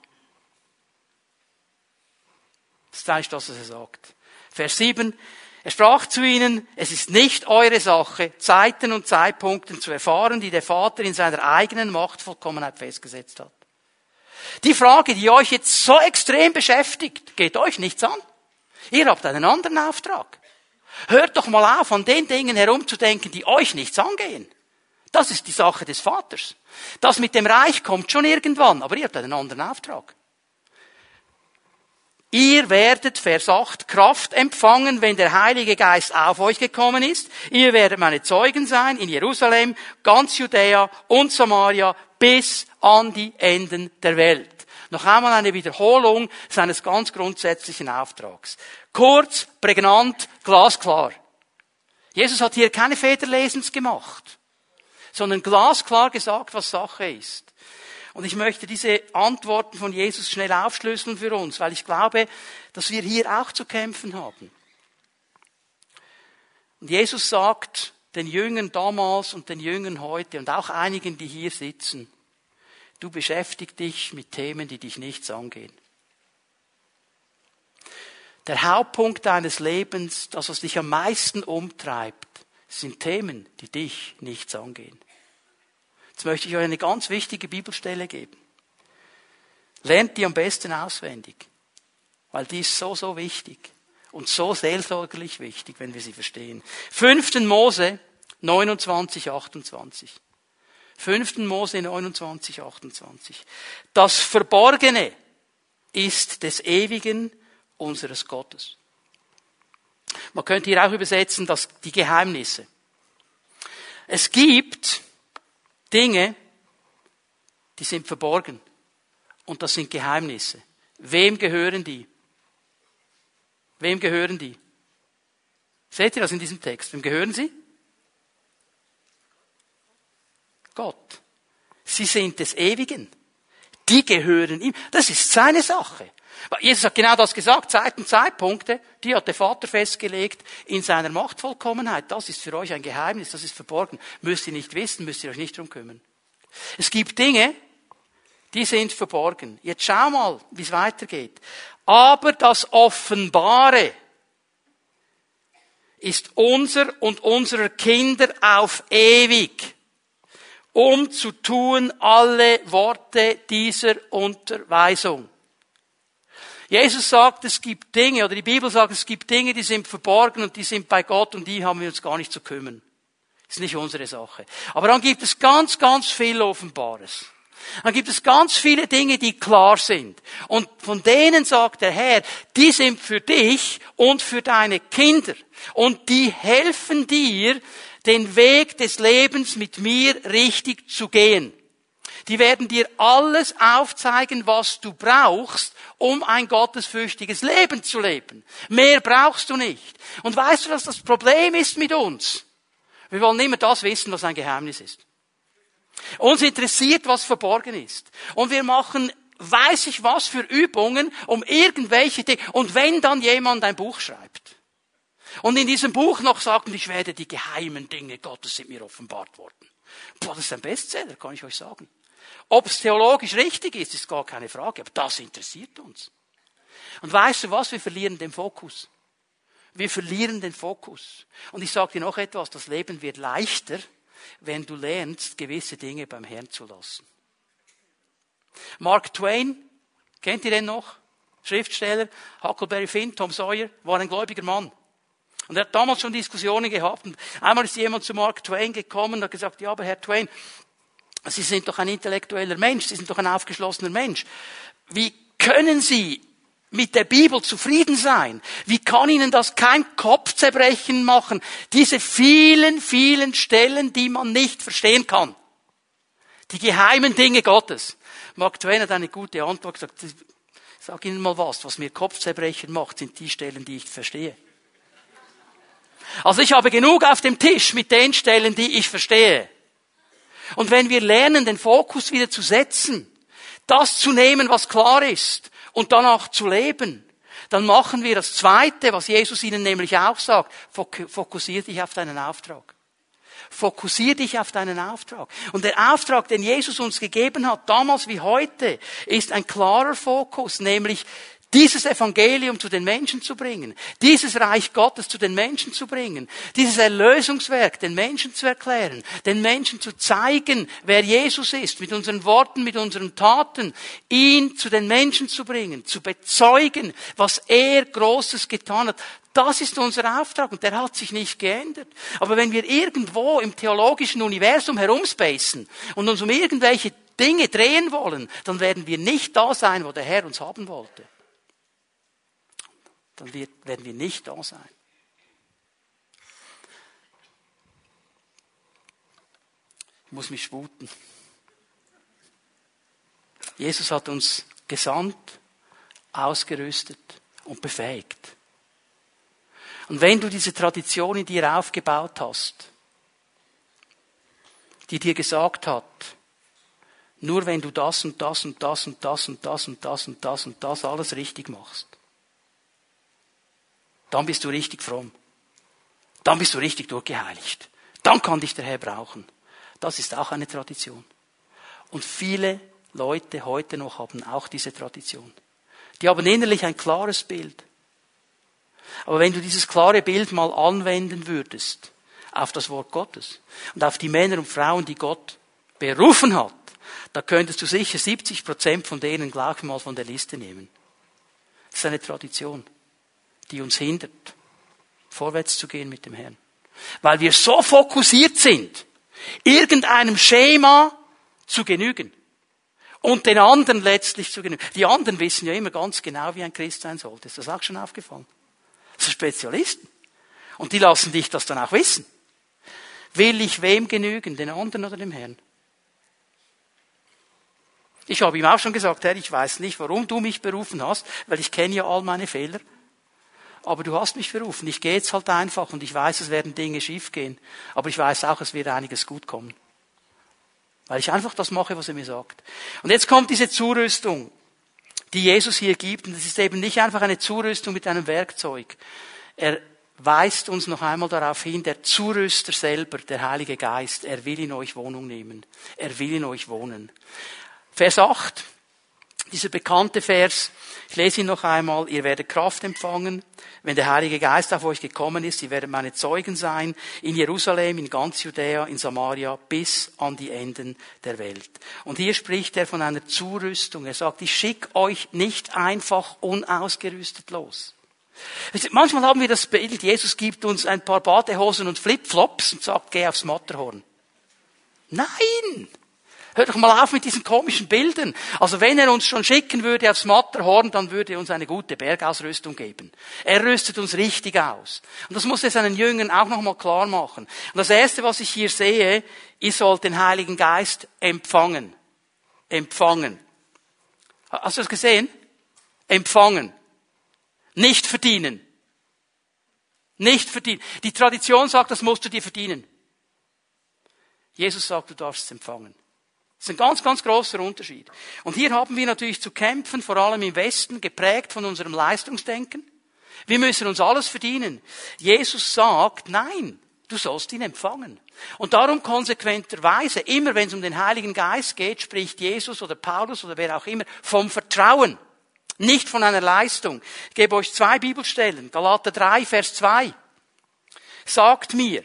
Das ist eigentlich das, was er sagt. Vers 7, er sprach zu ihnen, es ist nicht eure Sache, Zeiten und Zeitpunkte zu erfahren, die der Vater in seiner eigenen Machtvollkommenheit festgesetzt hat. Die Frage, die euch jetzt so extrem beschäftigt, geht euch nichts an. Ihr habt einen anderen Auftrag. Hört doch mal auf, an den Dingen herumzudenken, die euch nichts angehen. Das ist die Sache des Vaters. Das mit dem Reich kommt schon irgendwann, aber ihr habt einen anderen Auftrag. Ihr werdet, Vers 8, Kraft empfangen, wenn der Heilige Geist auf euch gekommen ist. Ihr werdet meine Zeugen sein in Jerusalem, ganz Judäa und Samaria bis an die Enden der Welt. Noch einmal eine Wiederholung seines ganz grundsätzlichen Auftrags. Kurz, prägnant, glasklar. Jesus hat hier keine Federlesens gemacht, sondern glasklar gesagt, was Sache ist. Und ich möchte diese Antworten von Jesus schnell aufschlüsseln für uns, weil ich glaube, dass wir hier auch zu kämpfen haben. Und Jesus sagt den Jüngern damals und den Jüngern heute und auch einigen, die hier sitzen, du beschäftigst dich mit Themen, die dich nichts angehen. Der Hauptpunkt deines Lebens, das, was dich am meisten umtreibt, sind Themen, die dich nichts angehen. Jetzt möchte ich euch eine ganz wichtige Bibelstelle geben. Lernt die am besten auswendig, weil die ist so, so wichtig und so seelsorgerlich wichtig, wenn wir sie verstehen. 5. Mose 29, 28. 5. Mose 29, 28. Das Verborgene ist des Ewigen unseres Gottes. Man könnte hier auch übersetzen, dass die Geheimnisse. Es gibt Dinge, die sind verborgen. Und das sind Geheimnisse. Wem gehören die? Wem gehören die? Seht ihr das in diesem Text? Wem gehören sie? Gott. Sie sind des Ewigen. Die gehören ihm. Das ist seine Sache. Jesus hat genau das gesagt, Zeiten, Zeitpunkte, die hat der Vater festgelegt in seiner Machtvollkommenheit. Das ist für euch ein Geheimnis, das ist verborgen. Müsst ihr nicht wissen, müsst ihr euch nicht drum kümmern. Es gibt Dinge, die sind verborgen. Jetzt schau mal, wie es weitergeht. Aber das Offenbare ist unser und unserer Kinder auf ewig, um zu tun alle Worte dieser Unterweisung. Jesus sagt, es gibt Dinge, oder die Bibel sagt, es gibt Dinge, die sind verborgen und die sind bei Gott und die haben wir uns gar nicht zu kümmern. Ist nicht unsere Sache. Aber dann gibt es ganz, ganz viel Offenbares. Dann gibt es ganz viele Dinge, die klar sind. Und von denen sagt der Herr, die sind für dich und für deine Kinder. Und die helfen dir, den Weg des Lebens mit mir richtig zu gehen. Die werden dir alles aufzeigen, was du brauchst, um ein gottesfürchtiges Leben zu leben. Mehr brauchst du nicht. Und weißt du, was das Problem ist mit uns? Wir wollen immer das wissen, was ein Geheimnis ist. Uns interessiert, was verborgen ist. Und wir machen, weiß ich was für Übungen, um irgendwelche Dinge, und wenn dann jemand ein Buch schreibt, und in diesem Buch noch sagt, ich werde die geheimen Dinge Gottes sind mir offenbart worden. Boah, das ist ein Bestseller, kann ich euch sagen. Ob es theologisch richtig ist, ist gar keine Frage, aber das interessiert uns. Und weißt du was? Wir verlieren den Fokus. Wir verlieren den Fokus. Und ich sage dir noch etwas, das Leben wird leichter, wenn du lernst, gewisse Dinge beim Herrn zu lassen. Mark Twain, kennt ihr den noch? Schriftsteller, Huckleberry Finn, Tom Sawyer, war ein gläubiger Mann. Und er hat damals schon Diskussionen gehabt. Und einmal ist jemand zu Mark Twain gekommen und hat gesagt, ja, aber Herr Twain, Sie sind doch ein intellektueller Mensch, Sie sind doch ein aufgeschlossener Mensch. Wie können Sie mit der Bibel zufrieden sein? Wie kann Ihnen das kein Kopfzerbrechen machen? Diese vielen, vielen Stellen, die man nicht verstehen kann. Die geheimen Dinge Gottes. Mark Twain hat eine gute Antwort gesagt. Sag Ihnen mal was, was mir Kopfzerbrechen macht, sind die Stellen, die ich verstehe. Also ich habe genug auf dem Tisch mit den Stellen, die ich verstehe. Und wenn wir lernen, den Fokus wieder zu setzen, das zu nehmen, was klar ist, und danach zu leben, dann machen wir das Zweite, was Jesus ihnen nämlich auch sagt, fokussier dich auf deinen Auftrag. Fokussier dich auf deinen Auftrag. Und der Auftrag, den Jesus uns gegeben hat, damals wie heute, ist ein klarer Fokus, nämlich dieses Evangelium zu den Menschen zu bringen, dieses Reich Gottes zu den Menschen zu bringen, dieses Erlösungswerk den Menschen zu erklären, den Menschen zu zeigen, wer Jesus ist, mit unseren Worten, mit unseren Taten, ihn zu den Menschen zu bringen, zu bezeugen, was er Großes getan hat. Das ist unser Auftrag und der hat sich nicht geändert. Aber wenn wir irgendwo im theologischen Universum herumspacen und uns um irgendwelche Dinge drehen wollen, dann werden wir nicht da sein, wo der Herr uns haben wollte dann werden wir nicht da sein. Ich muss mich sputen. Jesus hat uns gesandt, ausgerüstet und befähigt. Und wenn du diese Tradition in dir aufgebaut hast, die dir gesagt hat, nur wenn du das und das und das und das und das und das und das und das alles richtig machst, dann bist du richtig fromm. Dann bist du richtig durchgeheiligt. Dann kann dich der Herr brauchen. Das ist auch eine Tradition. Und viele Leute heute noch haben auch diese Tradition. Die haben innerlich ein klares Bild. Aber wenn du dieses klare Bild mal anwenden würdest auf das Wort Gottes und auf die Männer und Frauen, die Gott berufen hat, da könntest du sicher 70 Prozent von denen gleich mal von der Liste nehmen. Das ist eine Tradition die uns hindert, vorwärts zu gehen mit dem Herrn. Weil wir so fokussiert sind, irgendeinem Schema zu genügen. Und den anderen letztlich zu genügen. Die anderen wissen ja immer ganz genau, wie ein Christ sein sollte. Ist das auch schon aufgefallen? Das sind Spezialisten. Und die lassen dich das dann auch wissen. Will ich wem genügen? Den anderen oder dem Herrn? Ich habe ihm auch schon gesagt, Herr, ich weiß nicht, warum du mich berufen hast, weil ich kenne ja all meine Fehler aber du hast mich berufen. Ich gehe jetzt halt einfach und ich weiß, es werden Dinge schiefgehen. Aber ich weiß auch, es wird einiges gut kommen. Weil ich einfach das mache, was er mir sagt. Und jetzt kommt diese Zurüstung, die Jesus hier gibt. Und es ist eben nicht einfach eine Zurüstung mit einem Werkzeug. Er weist uns noch einmal darauf hin, der Zurüster selber, der Heilige Geist, er will in euch Wohnung nehmen. Er will in euch wohnen. Vers 8, dieser bekannte Vers, ich lese ihn noch einmal. Ihr werdet Kraft empfangen, wenn der Heilige Geist auf euch gekommen ist. Ihr werdet meine Zeugen sein in Jerusalem, in ganz Judäa, in Samaria, bis an die Enden der Welt. Und hier spricht er von einer Zurüstung. Er sagt, ich schicke euch nicht einfach unausgerüstet los. Manchmal haben wir das Bild, Jesus gibt uns ein paar Badehosen und Flipflops und sagt, geh aufs Matterhorn. Nein! Hör doch mal auf mit diesen komischen Bildern. Also wenn er uns schon schicken würde aufs Matterhorn, dann würde er uns eine gute Bergausrüstung geben. Er rüstet uns richtig aus. Und das muss er seinen Jüngern auch nochmal klar machen. Und das Erste, was ich hier sehe, ihr sollt den Heiligen Geist empfangen. empfangen. Hast du das gesehen? Empfangen. Nicht verdienen. Nicht verdienen. Die Tradition sagt, das musst du dir verdienen. Jesus sagt, du darfst es empfangen. Das ist ein ganz, ganz großer Unterschied. Und hier haben wir natürlich zu kämpfen, vor allem im Westen, geprägt von unserem Leistungsdenken. Wir müssen uns alles verdienen. Jesus sagt, nein, du sollst ihn empfangen. Und darum konsequenterweise, immer wenn es um den Heiligen Geist geht, spricht Jesus oder Paulus oder wer auch immer vom Vertrauen, nicht von einer Leistung. Ich gebe euch zwei Bibelstellen. Galater 3, Vers 2. Sagt mir,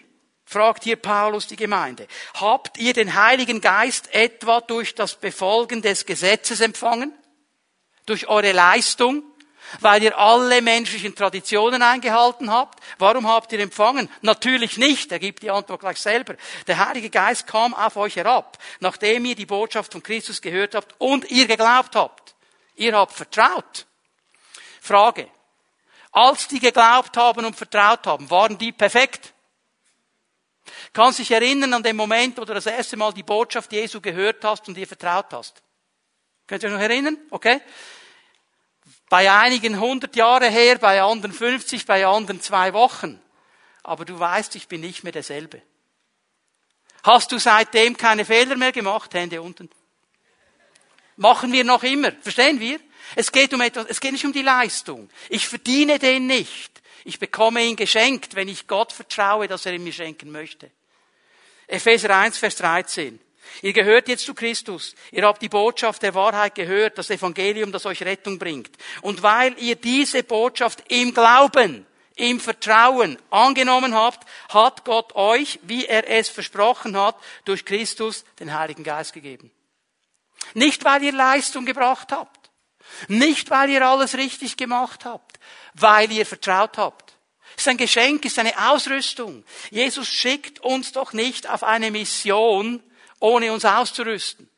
fragt hier Paulus die Gemeinde, habt ihr den Heiligen Geist etwa durch das Befolgen des Gesetzes empfangen? Durch eure Leistung? Weil ihr alle menschlichen Traditionen eingehalten habt? Warum habt ihr empfangen? Natürlich nicht. Er gibt die Antwort gleich selber. Der Heilige Geist kam auf euch herab, nachdem ihr die Botschaft von Christus gehört habt und ihr geglaubt habt. Ihr habt vertraut. Frage. Als die geglaubt haben und vertraut haben, waren die perfekt? Kannst dich erinnern an den Moment, wo du das erste Mal die Botschaft Jesu gehört hast und ihr vertraut hast? Könnt ihr euch noch erinnern? Okay? Bei einigen hundert Jahre her, bei anderen 50, bei anderen zwei Wochen. Aber du weißt, ich bin nicht mehr derselbe. Hast du seitdem keine Fehler mehr gemacht? Hände unten. Machen wir noch immer. Verstehen wir? Es geht um etwas, es geht nicht um die Leistung. Ich verdiene den nicht. Ich bekomme ihn geschenkt, wenn ich Gott vertraue, dass er ihn mir schenken möchte. Epheser 1, Vers 13. Ihr gehört jetzt zu Christus. Ihr habt die Botschaft der Wahrheit gehört, das Evangelium, das euch Rettung bringt. Und weil ihr diese Botschaft im Glauben, im Vertrauen angenommen habt, hat Gott euch, wie er es versprochen hat, durch Christus den Heiligen Geist gegeben. Nicht, weil ihr Leistung gebracht habt. Nicht, weil ihr alles richtig gemacht habt. Weil ihr vertraut habt. Es ist ein Geschenk, es ist eine Ausrüstung. Jesus schickt uns doch nicht auf eine Mission, ohne uns auszurüsten.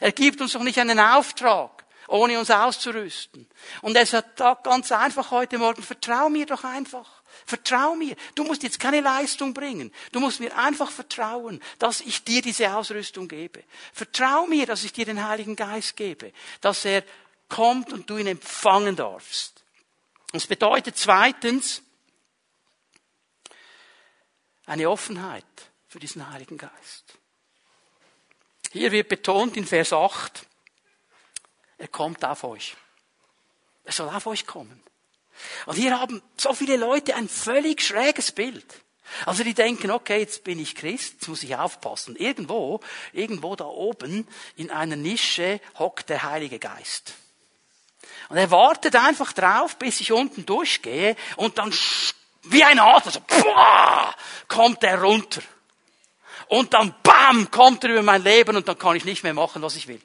Er gibt uns doch nicht einen Auftrag, ohne uns auszurüsten. Und er sagt ganz einfach heute Morgen, vertrau mir doch einfach. Vertrau mir. Du musst jetzt keine Leistung bringen. Du musst mir einfach vertrauen, dass ich dir diese Ausrüstung gebe. Vertrau mir, dass ich dir den Heiligen Geist gebe, dass er kommt und du ihn empfangen darfst. Das bedeutet zweitens, eine Offenheit für diesen Heiligen Geist. Hier wird betont in Vers 8, er kommt auf euch. Er soll auf euch kommen. Und hier haben so viele Leute ein völlig schräges Bild. Also die denken, okay, jetzt bin ich Christ, jetzt muss ich aufpassen. Irgendwo, irgendwo da oben in einer Nische hockt der Heilige Geist. Und er wartet einfach drauf, bis ich unten durchgehe und dann wie ein Adler, so, boah, kommt er runter. Und dann bam, kommt er über mein Leben und dann kann ich nicht mehr machen, was ich will.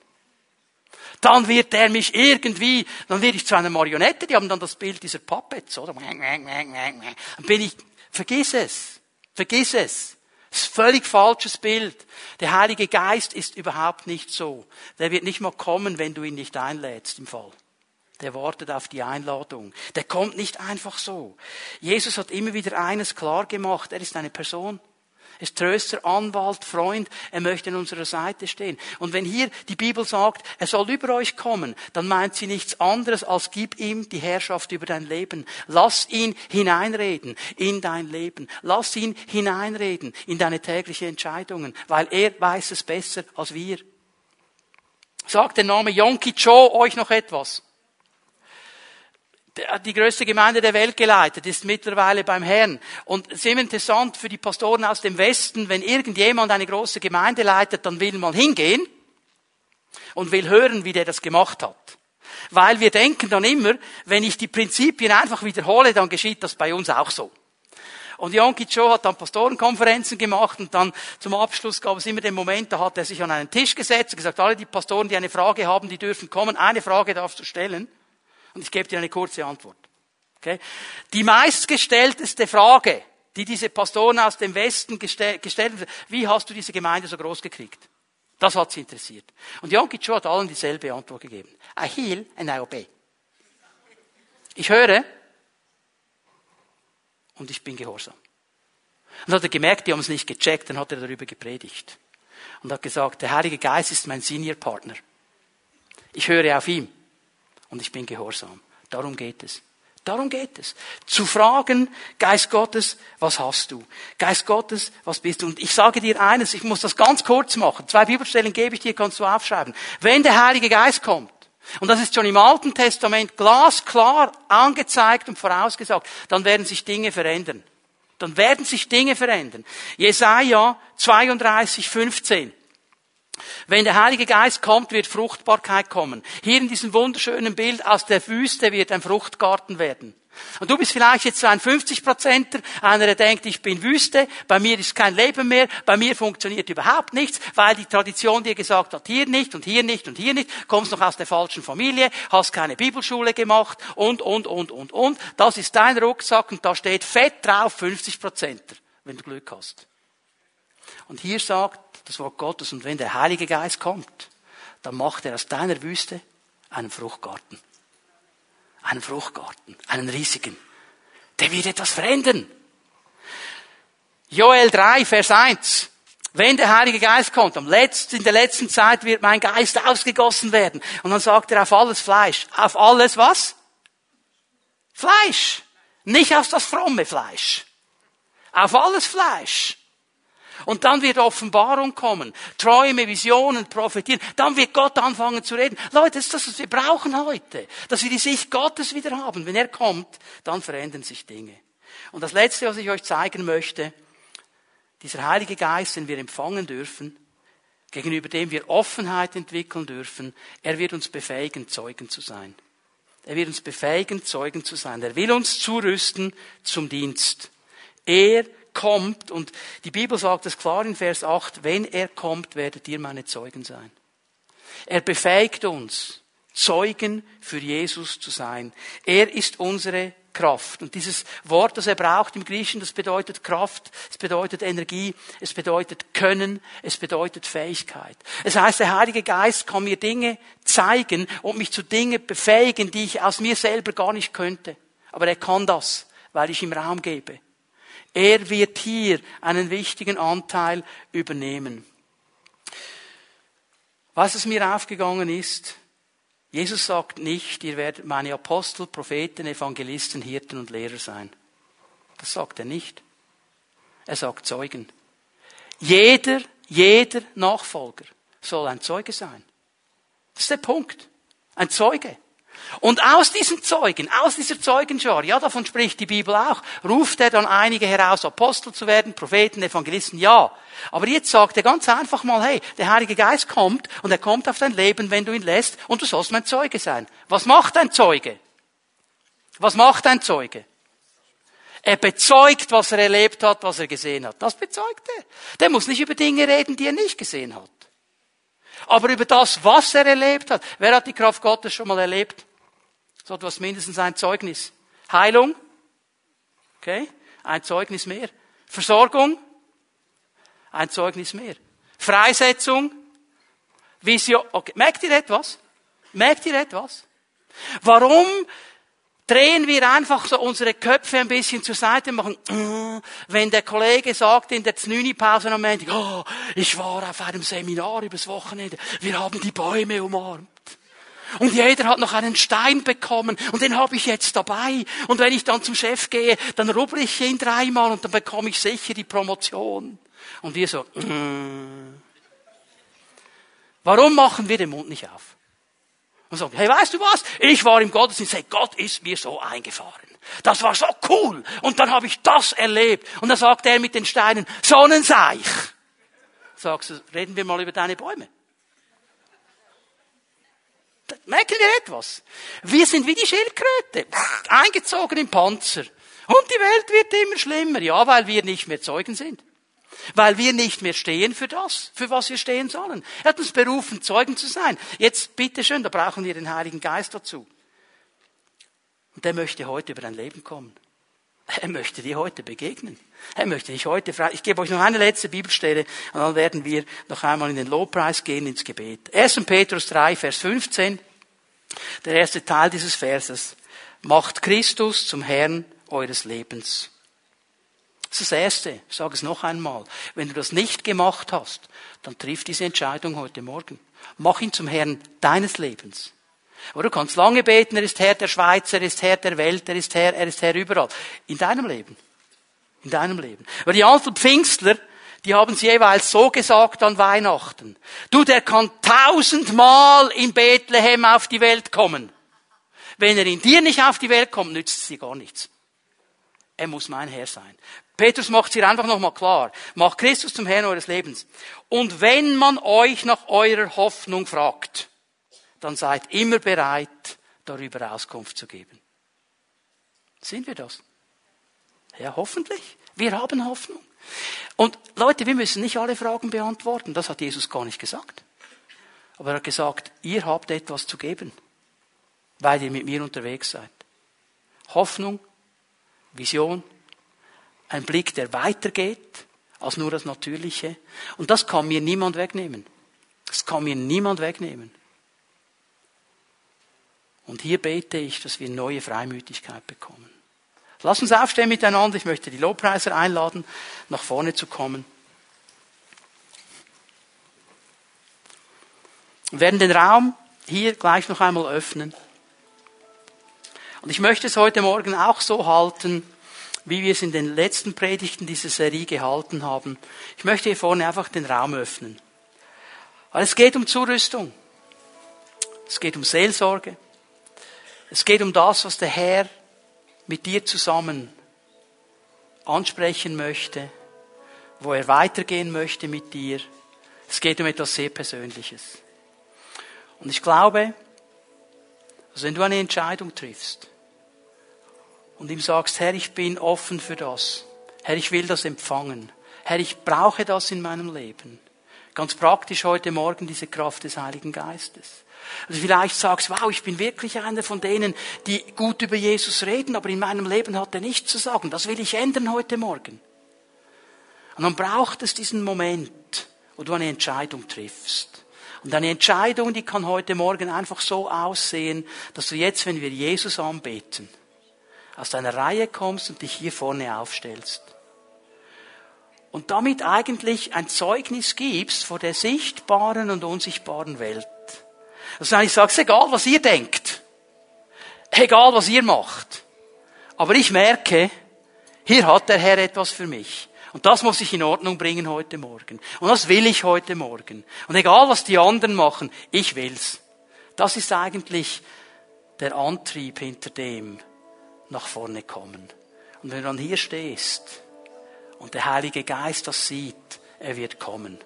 Dann wird er mich irgendwie, dann werde ich zu einer Marionette, die haben dann das Bild dieser Puppets, oder? Dann bin ich, vergiss es, vergiss es. Das ist ein völlig falsches Bild. Der Heilige Geist ist überhaupt nicht so. Der wird nicht mal kommen, wenn du ihn nicht einlädst im Fall der wartet auf die Einladung. Der kommt nicht einfach so. Jesus hat immer wieder eines klar gemacht. Er ist eine Person. Er ist Tröster, Anwalt, Freund. Er möchte an unserer Seite stehen. Und wenn hier die Bibel sagt, er soll über euch kommen, dann meint sie nichts anderes als gib ihm die Herrschaft über dein Leben. Lass ihn hineinreden in dein Leben. Lass ihn hineinreden in deine täglichen Entscheidungen, weil er weiß es besser als wir. Sagt der Name Yonki Cho euch noch etwas? Die größte Gemeinde der Welt geleitet, ist mittlerweile beim Herrn. Und es ist immer interessant für die Pastoren aus dem Westen, wenn irgendjemand eine große Gemeinde leitet, dann will man hingehen und will hören, wie der das gemacht hat. Weil wir denken dann immer, wenn ich die Prinzipien einfach wiederhole, dann geschieht das bei uns auch so. Und Yonki Cho hat dann Pastorenkonferenzen gemacht und dann zum Abschluss gab es immer den Moment, da hat er sich an einen Tisch gesetzt und gesagt, alle die Pastoren, die eine Frage haben, die dürfen kommen, eine Frage darfst du stellen. Und ich gebe dir eine kurze Antwort. Okay? Die meistgestellteste Frage, die diese Pastoren aus dem Westen gestellt haben, wie hast du diese Gemeinde so groß gekriegt? Das hat sie interessiert. Und Yom Kippur hat allen dieselbe Antwort gegeben. I heal and I obey. Ich höre und ich bin gehorsam. Und hat er gemerkt, die haben es nicht gecheckt, dann hat er darüber gepredigt. Und hat gesagt, der Heilige Geist ist mein Senior Partner. Ich höre auf ihm und ich bin gehorsam. Darum geht es. Darum geht es. Zu fragen, Geist Gottes, was hast du? Geist Gottes, was bist du? Und ich sage dir eines, ich muss das ganz kurz machen. Zwei Bibelstellen gebe ich dir, kannst du aufschreiben. Wenn der Heilige Geist kommt, und das ist schon im Alten Testament glasklar angezeigt und vorausgesagt, dann werden sich Dinge verändern. Dann werden sich Dinge verändern. Jesaja 32, 15. Wenn der Heilige Geist kommt, wird Fruchtbarkeit kommen. Hier in diesem wunderschönen Bild aus der Wüste wird ein Fruchtgarten werden. Und du bist vielleicht jetzt so ein 50-Prozenter, einer, der denkt, ich bin Wüste, bei mir ist kein Leben mehr, bei mir funktioniert überhaupt nichts, weil die Tradition dir gesagt hat, hier nicht und hier nicht und hier nicht, kommst noch aus der falschen Familie, hast keine Bibelschule gemacht und, und, und, und, und. Das ist dein Rucksack und da steht fett drauf 50 Prozenter, wenn du Glück hast. Und hier sagt das Wort Gottes, und wenn der Heilige Geist kommt, dann macht er aus deiner Wüste einen Fruchtgarten. Einen Fruchtgarten, einen riesigen. Der wird etwas verändern. Joel 3, Vers 1. Wenn der Heilige Geist kommt, am letzten, in der letzten Zeit wird mein Geist ausgegossen werden. Und dann sagt er auf alles Fleisch. Auf alles was? Fleisch. Nicht auf das fromme Fleisch. Auf alles Fleisch. Und dann wird Offenbarung kommen. Träume, Visionen, Prophetien. Dann wird Gott anfangen zu reden. Leute, das ist das, was wir brauchen heute. Dass wir die Sicht Gottes wieder haben. Wenn er kommt, dann verändern sich Dinge. Und das Letzte, was ich euch zeigen möchte, dieser Heilige Geist, den wir empfangen dürfen, gegenüber dem wir Offenheit entwickeln dürfen, er wird uns befähigen, Zeugen zu sein. Er wird uns befähigen, Zeugen zu sein. Er will uns zurüsten zum Dienst. Er kommt, und die Bibel sagt es klar in Vers 8, wenn er kommt, werdet ihr meine Zeugen sein. Er befähigt uns, Zeugen für Jesus zu sein. Er ist unsere Kraft. Und dieses Wort, das er braucht im Griechischen, das bedeutet Kraft, es bedeutet Energie, es bedeutet Können, es bedeutet Fähigkeit. Es heißt, der Heilige Geist kann mir Dinge zeigen und mich zu Dingen befähigen, die ich aus mir selber gar nicht könnte. Aber er kann das, weil ich ihm Raum gebe. Er wird hier einen wichtigen Anteil übernehmen. Was es mir aufgegangen ist, Jesus sagt nicht, ihr werdet meine Apostel, Propheten, Evangelisten, Hirten und Lehrer sein. Das sagt er nicht. Er sagt Zeugen. Jeder, jeder Nachfolger soll ein Zeuge sein. Das ist der Punkt. Ein Zeuge. Und aus diesen Zeugen, aus dieser Zeugenschar, ja, davon spricht die Bibel auch, ruft er dann einige heraus, Apostel zu werden, Propheten, Evangelisten, ja. Aber jetzt sagt er ganz einfach mal, hey, der Heilige Geist kommt und er kommt auf dein Leben, wenn du ihn lässt und du sollst mein Zeuge sein. Was macht ein Zeuge? Was macht ein Zeuge? Er bezeugt, was er erlebt hat, was er gesehen hat. Das bezeugt er. Der muss nicht über Dinge reden, die er nicht gesehen hat. Aber über das, was er erlebt hat. Wer hat die Kraft Gottes schon mal erlebt? So etwas mindestens ein Zeugnis. Heilung. Okay. Ein Zeugnis mehr. Versorgung. Ein Zeugnis mehr. Freisetzung. Vision. Okay. Merkt ihr etwas? Merkt ihr etwas? Warum drehen wir einfach so unsere Köpfe ein bisschen zur Seite, machen, äh, wenn der Kollege sagt in der Znüni-Pause am Ende, oh, ich war auf einem Seminar übers Wochenende, wir haben die Bäume umarmt. Und jeder hat noch einen Stein bekommen und den habe ich jetzt dabei. Und wenn ich dann zum Chef gehe, dann rubber ich ihn dreimal und dann bekomme ich sicher die Promotion. Und wir so, mm. warum machen wir den Mund nicht auf? Und sagen, hey, weißt du was? Ich war im Gottesdienst, hey, Gott ist mir so eingefahren. Das war so cool. Und dann habe ich das erlebt. Und dann sagt er mit den Steinen, Sonnenseich. Sagst du, reden wir mal über deine Bäume. Merken wir etwas? Wir sind wie die Schildkröte, eingezogen im Panzer. Und die Welt wird immer schlimmer. Ja, weil wir nicht mehr Zeugen sind. Weil wir nicht mehr stehen für das, für was wir stehen sollen. Er hat uns berufen, Zeugen zu sein. Jetzt, bitteschön, da brauchen wir den Heiligen Geist dazu. Und der möchte heute über dein Leben kommen. Er möchte dir heute begegnen. Er möchte dich heute frei. Ich gebe euch noch eine letzte Bibelstelle und dann werden wir noch einmal in den Lobpreis gehen, ins Gebet. 1. Petrus 3, Vers 15. Der erste Teil dieses Verses. Macht Christus zum Herrn eures Lebens. Das ist das Erste. Ich sage es noch einmal. Wenn du das nicht gemacht hast, dann triff diese Entscheidung heute Morgen. Mach ihn zum Herrn deines Lebens. Oder du kannst lange beten, er ist Herr der Schweiz, er ist Herr der Welt, er ist Herr, er ist Herr überall. In deinem Leben. In deinem Leben. Aber die alten Pfingstler, die haben es jeweils so gesagt an Weihnachten. Du, der kann tausendmal in Bethlehem auf die Welt kommen. Wenn er in dir nicht auf die Welt kommt, nützt es dir gar nichts. Er muss mein Herr sein. Petrus macht es hier einfach nochmal klar. Macht Christus zum Herrn eures Lebens. Und wenn man euch nach eurer Hoffnung fragt, dann seid immer bereit, darüber Auskunft zu geben. Sind wir das? Ja, hoffentlich. Wir haben Hoffnung. Und Leute, wir müssen nicht alle Fragen beantworten. Das hat Jesus gar nicht gesagt. Aber er hat gesagt, ihr habt etwas zu geben, weil ihr mit mir unterwegs seid. Hoffnung, Vision, ein Blick, der weitergeht als nur das Natürliche. Und das kann mir niemand wegnehmen. Das kann mir niemand wegnehmen. Und hier bete ich, dass wir neue Freimütigkeit bekommen. Lass uns aufstehen miteinander. Ich möchte die Lobpreiser einladen, nach vorne zu kommen. Wir werden den Raum hier gleich noch einmal öffnen. Und ich möchte es heute Morgen auch so halten, wie wir es in den letzten Predigten dieser Serie gehalten haben. Ich möchte hier vorne einfach den Raum öffnen. Weil es geht um Zurüstung. Es geht um Seelsorge. Es geht um das, was der Herr mit dir zusammen ansprechen möchte, wo er weitergehen möchte mit dir. Es geht um etwas sehr Persönliches. Und ich glaube, dass wenn du eine Entscheidung triffst und ihm sagst, Herr, ich bin offen für das, Herr, ich will das empfangen, Herr, ich brauche das in meinem Leben, ganz praktisch heute Morgen diese Kraft des Heiligen Geistes. Also vielleicht sagst, wow, ich bin wirklich einer von denen, die gut über Jesus reden, aber in meinem Leben hat er nichts zu sagen. Das will ich ändern heute Morgen. Und dann braucht es diesen Moment, wo du eine Entscheidung triffst. Und eine Entscheidung, die kann heute Morgen einfach so aussehen, dass du jetzt, wenn wir Jesus anbeten, aus deiner Reihe kommst und dich hier vorne aufstellst. Und damit eigentlich ein Zeugnis gibst vor der sichtbaren und unsichtbaren Welt. Also ich sage, egal was ihr denkt, egal was ihr macht, aber ich merke, hier hat der Herr etwas für mich. Und das muss ich in Ordnung bringen heute Morgen. Und das will ich heute Morgen. Und egal was die anderen machen, ich will's. Das ist eigentlich der Antrieb hinter dem nach vorne kommen. Und wenn du dann hier stehst und der Heilige Geist das sieht, er wird kommen.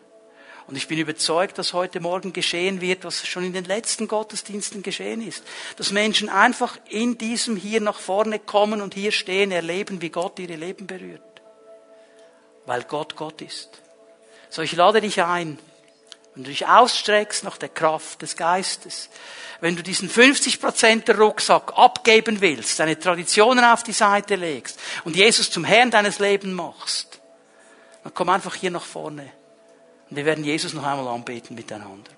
Und ich bin überzeugt, dass heute Morgen geschehen wird, was schon in den letzten Gottesdiensten geschehen ist. Dass Menschen einfach in diesem hier nach vorne kommen und hier stehen, erleben, wie Gott ihre Leben berührt. Weil Gott Gott ist. So, ich lade dich ein, wenn du dich ausstreckst nach der Kraft des Geistes, wenn du diesen 50% der Rucksack abgeben willst, deine Traditionen auf die Seite legst und Jesus zum Herrn deines Lebens machst, dann komm einfach hier nach vorne. Und wir werden Jesus noch einmal anbeten miteinander.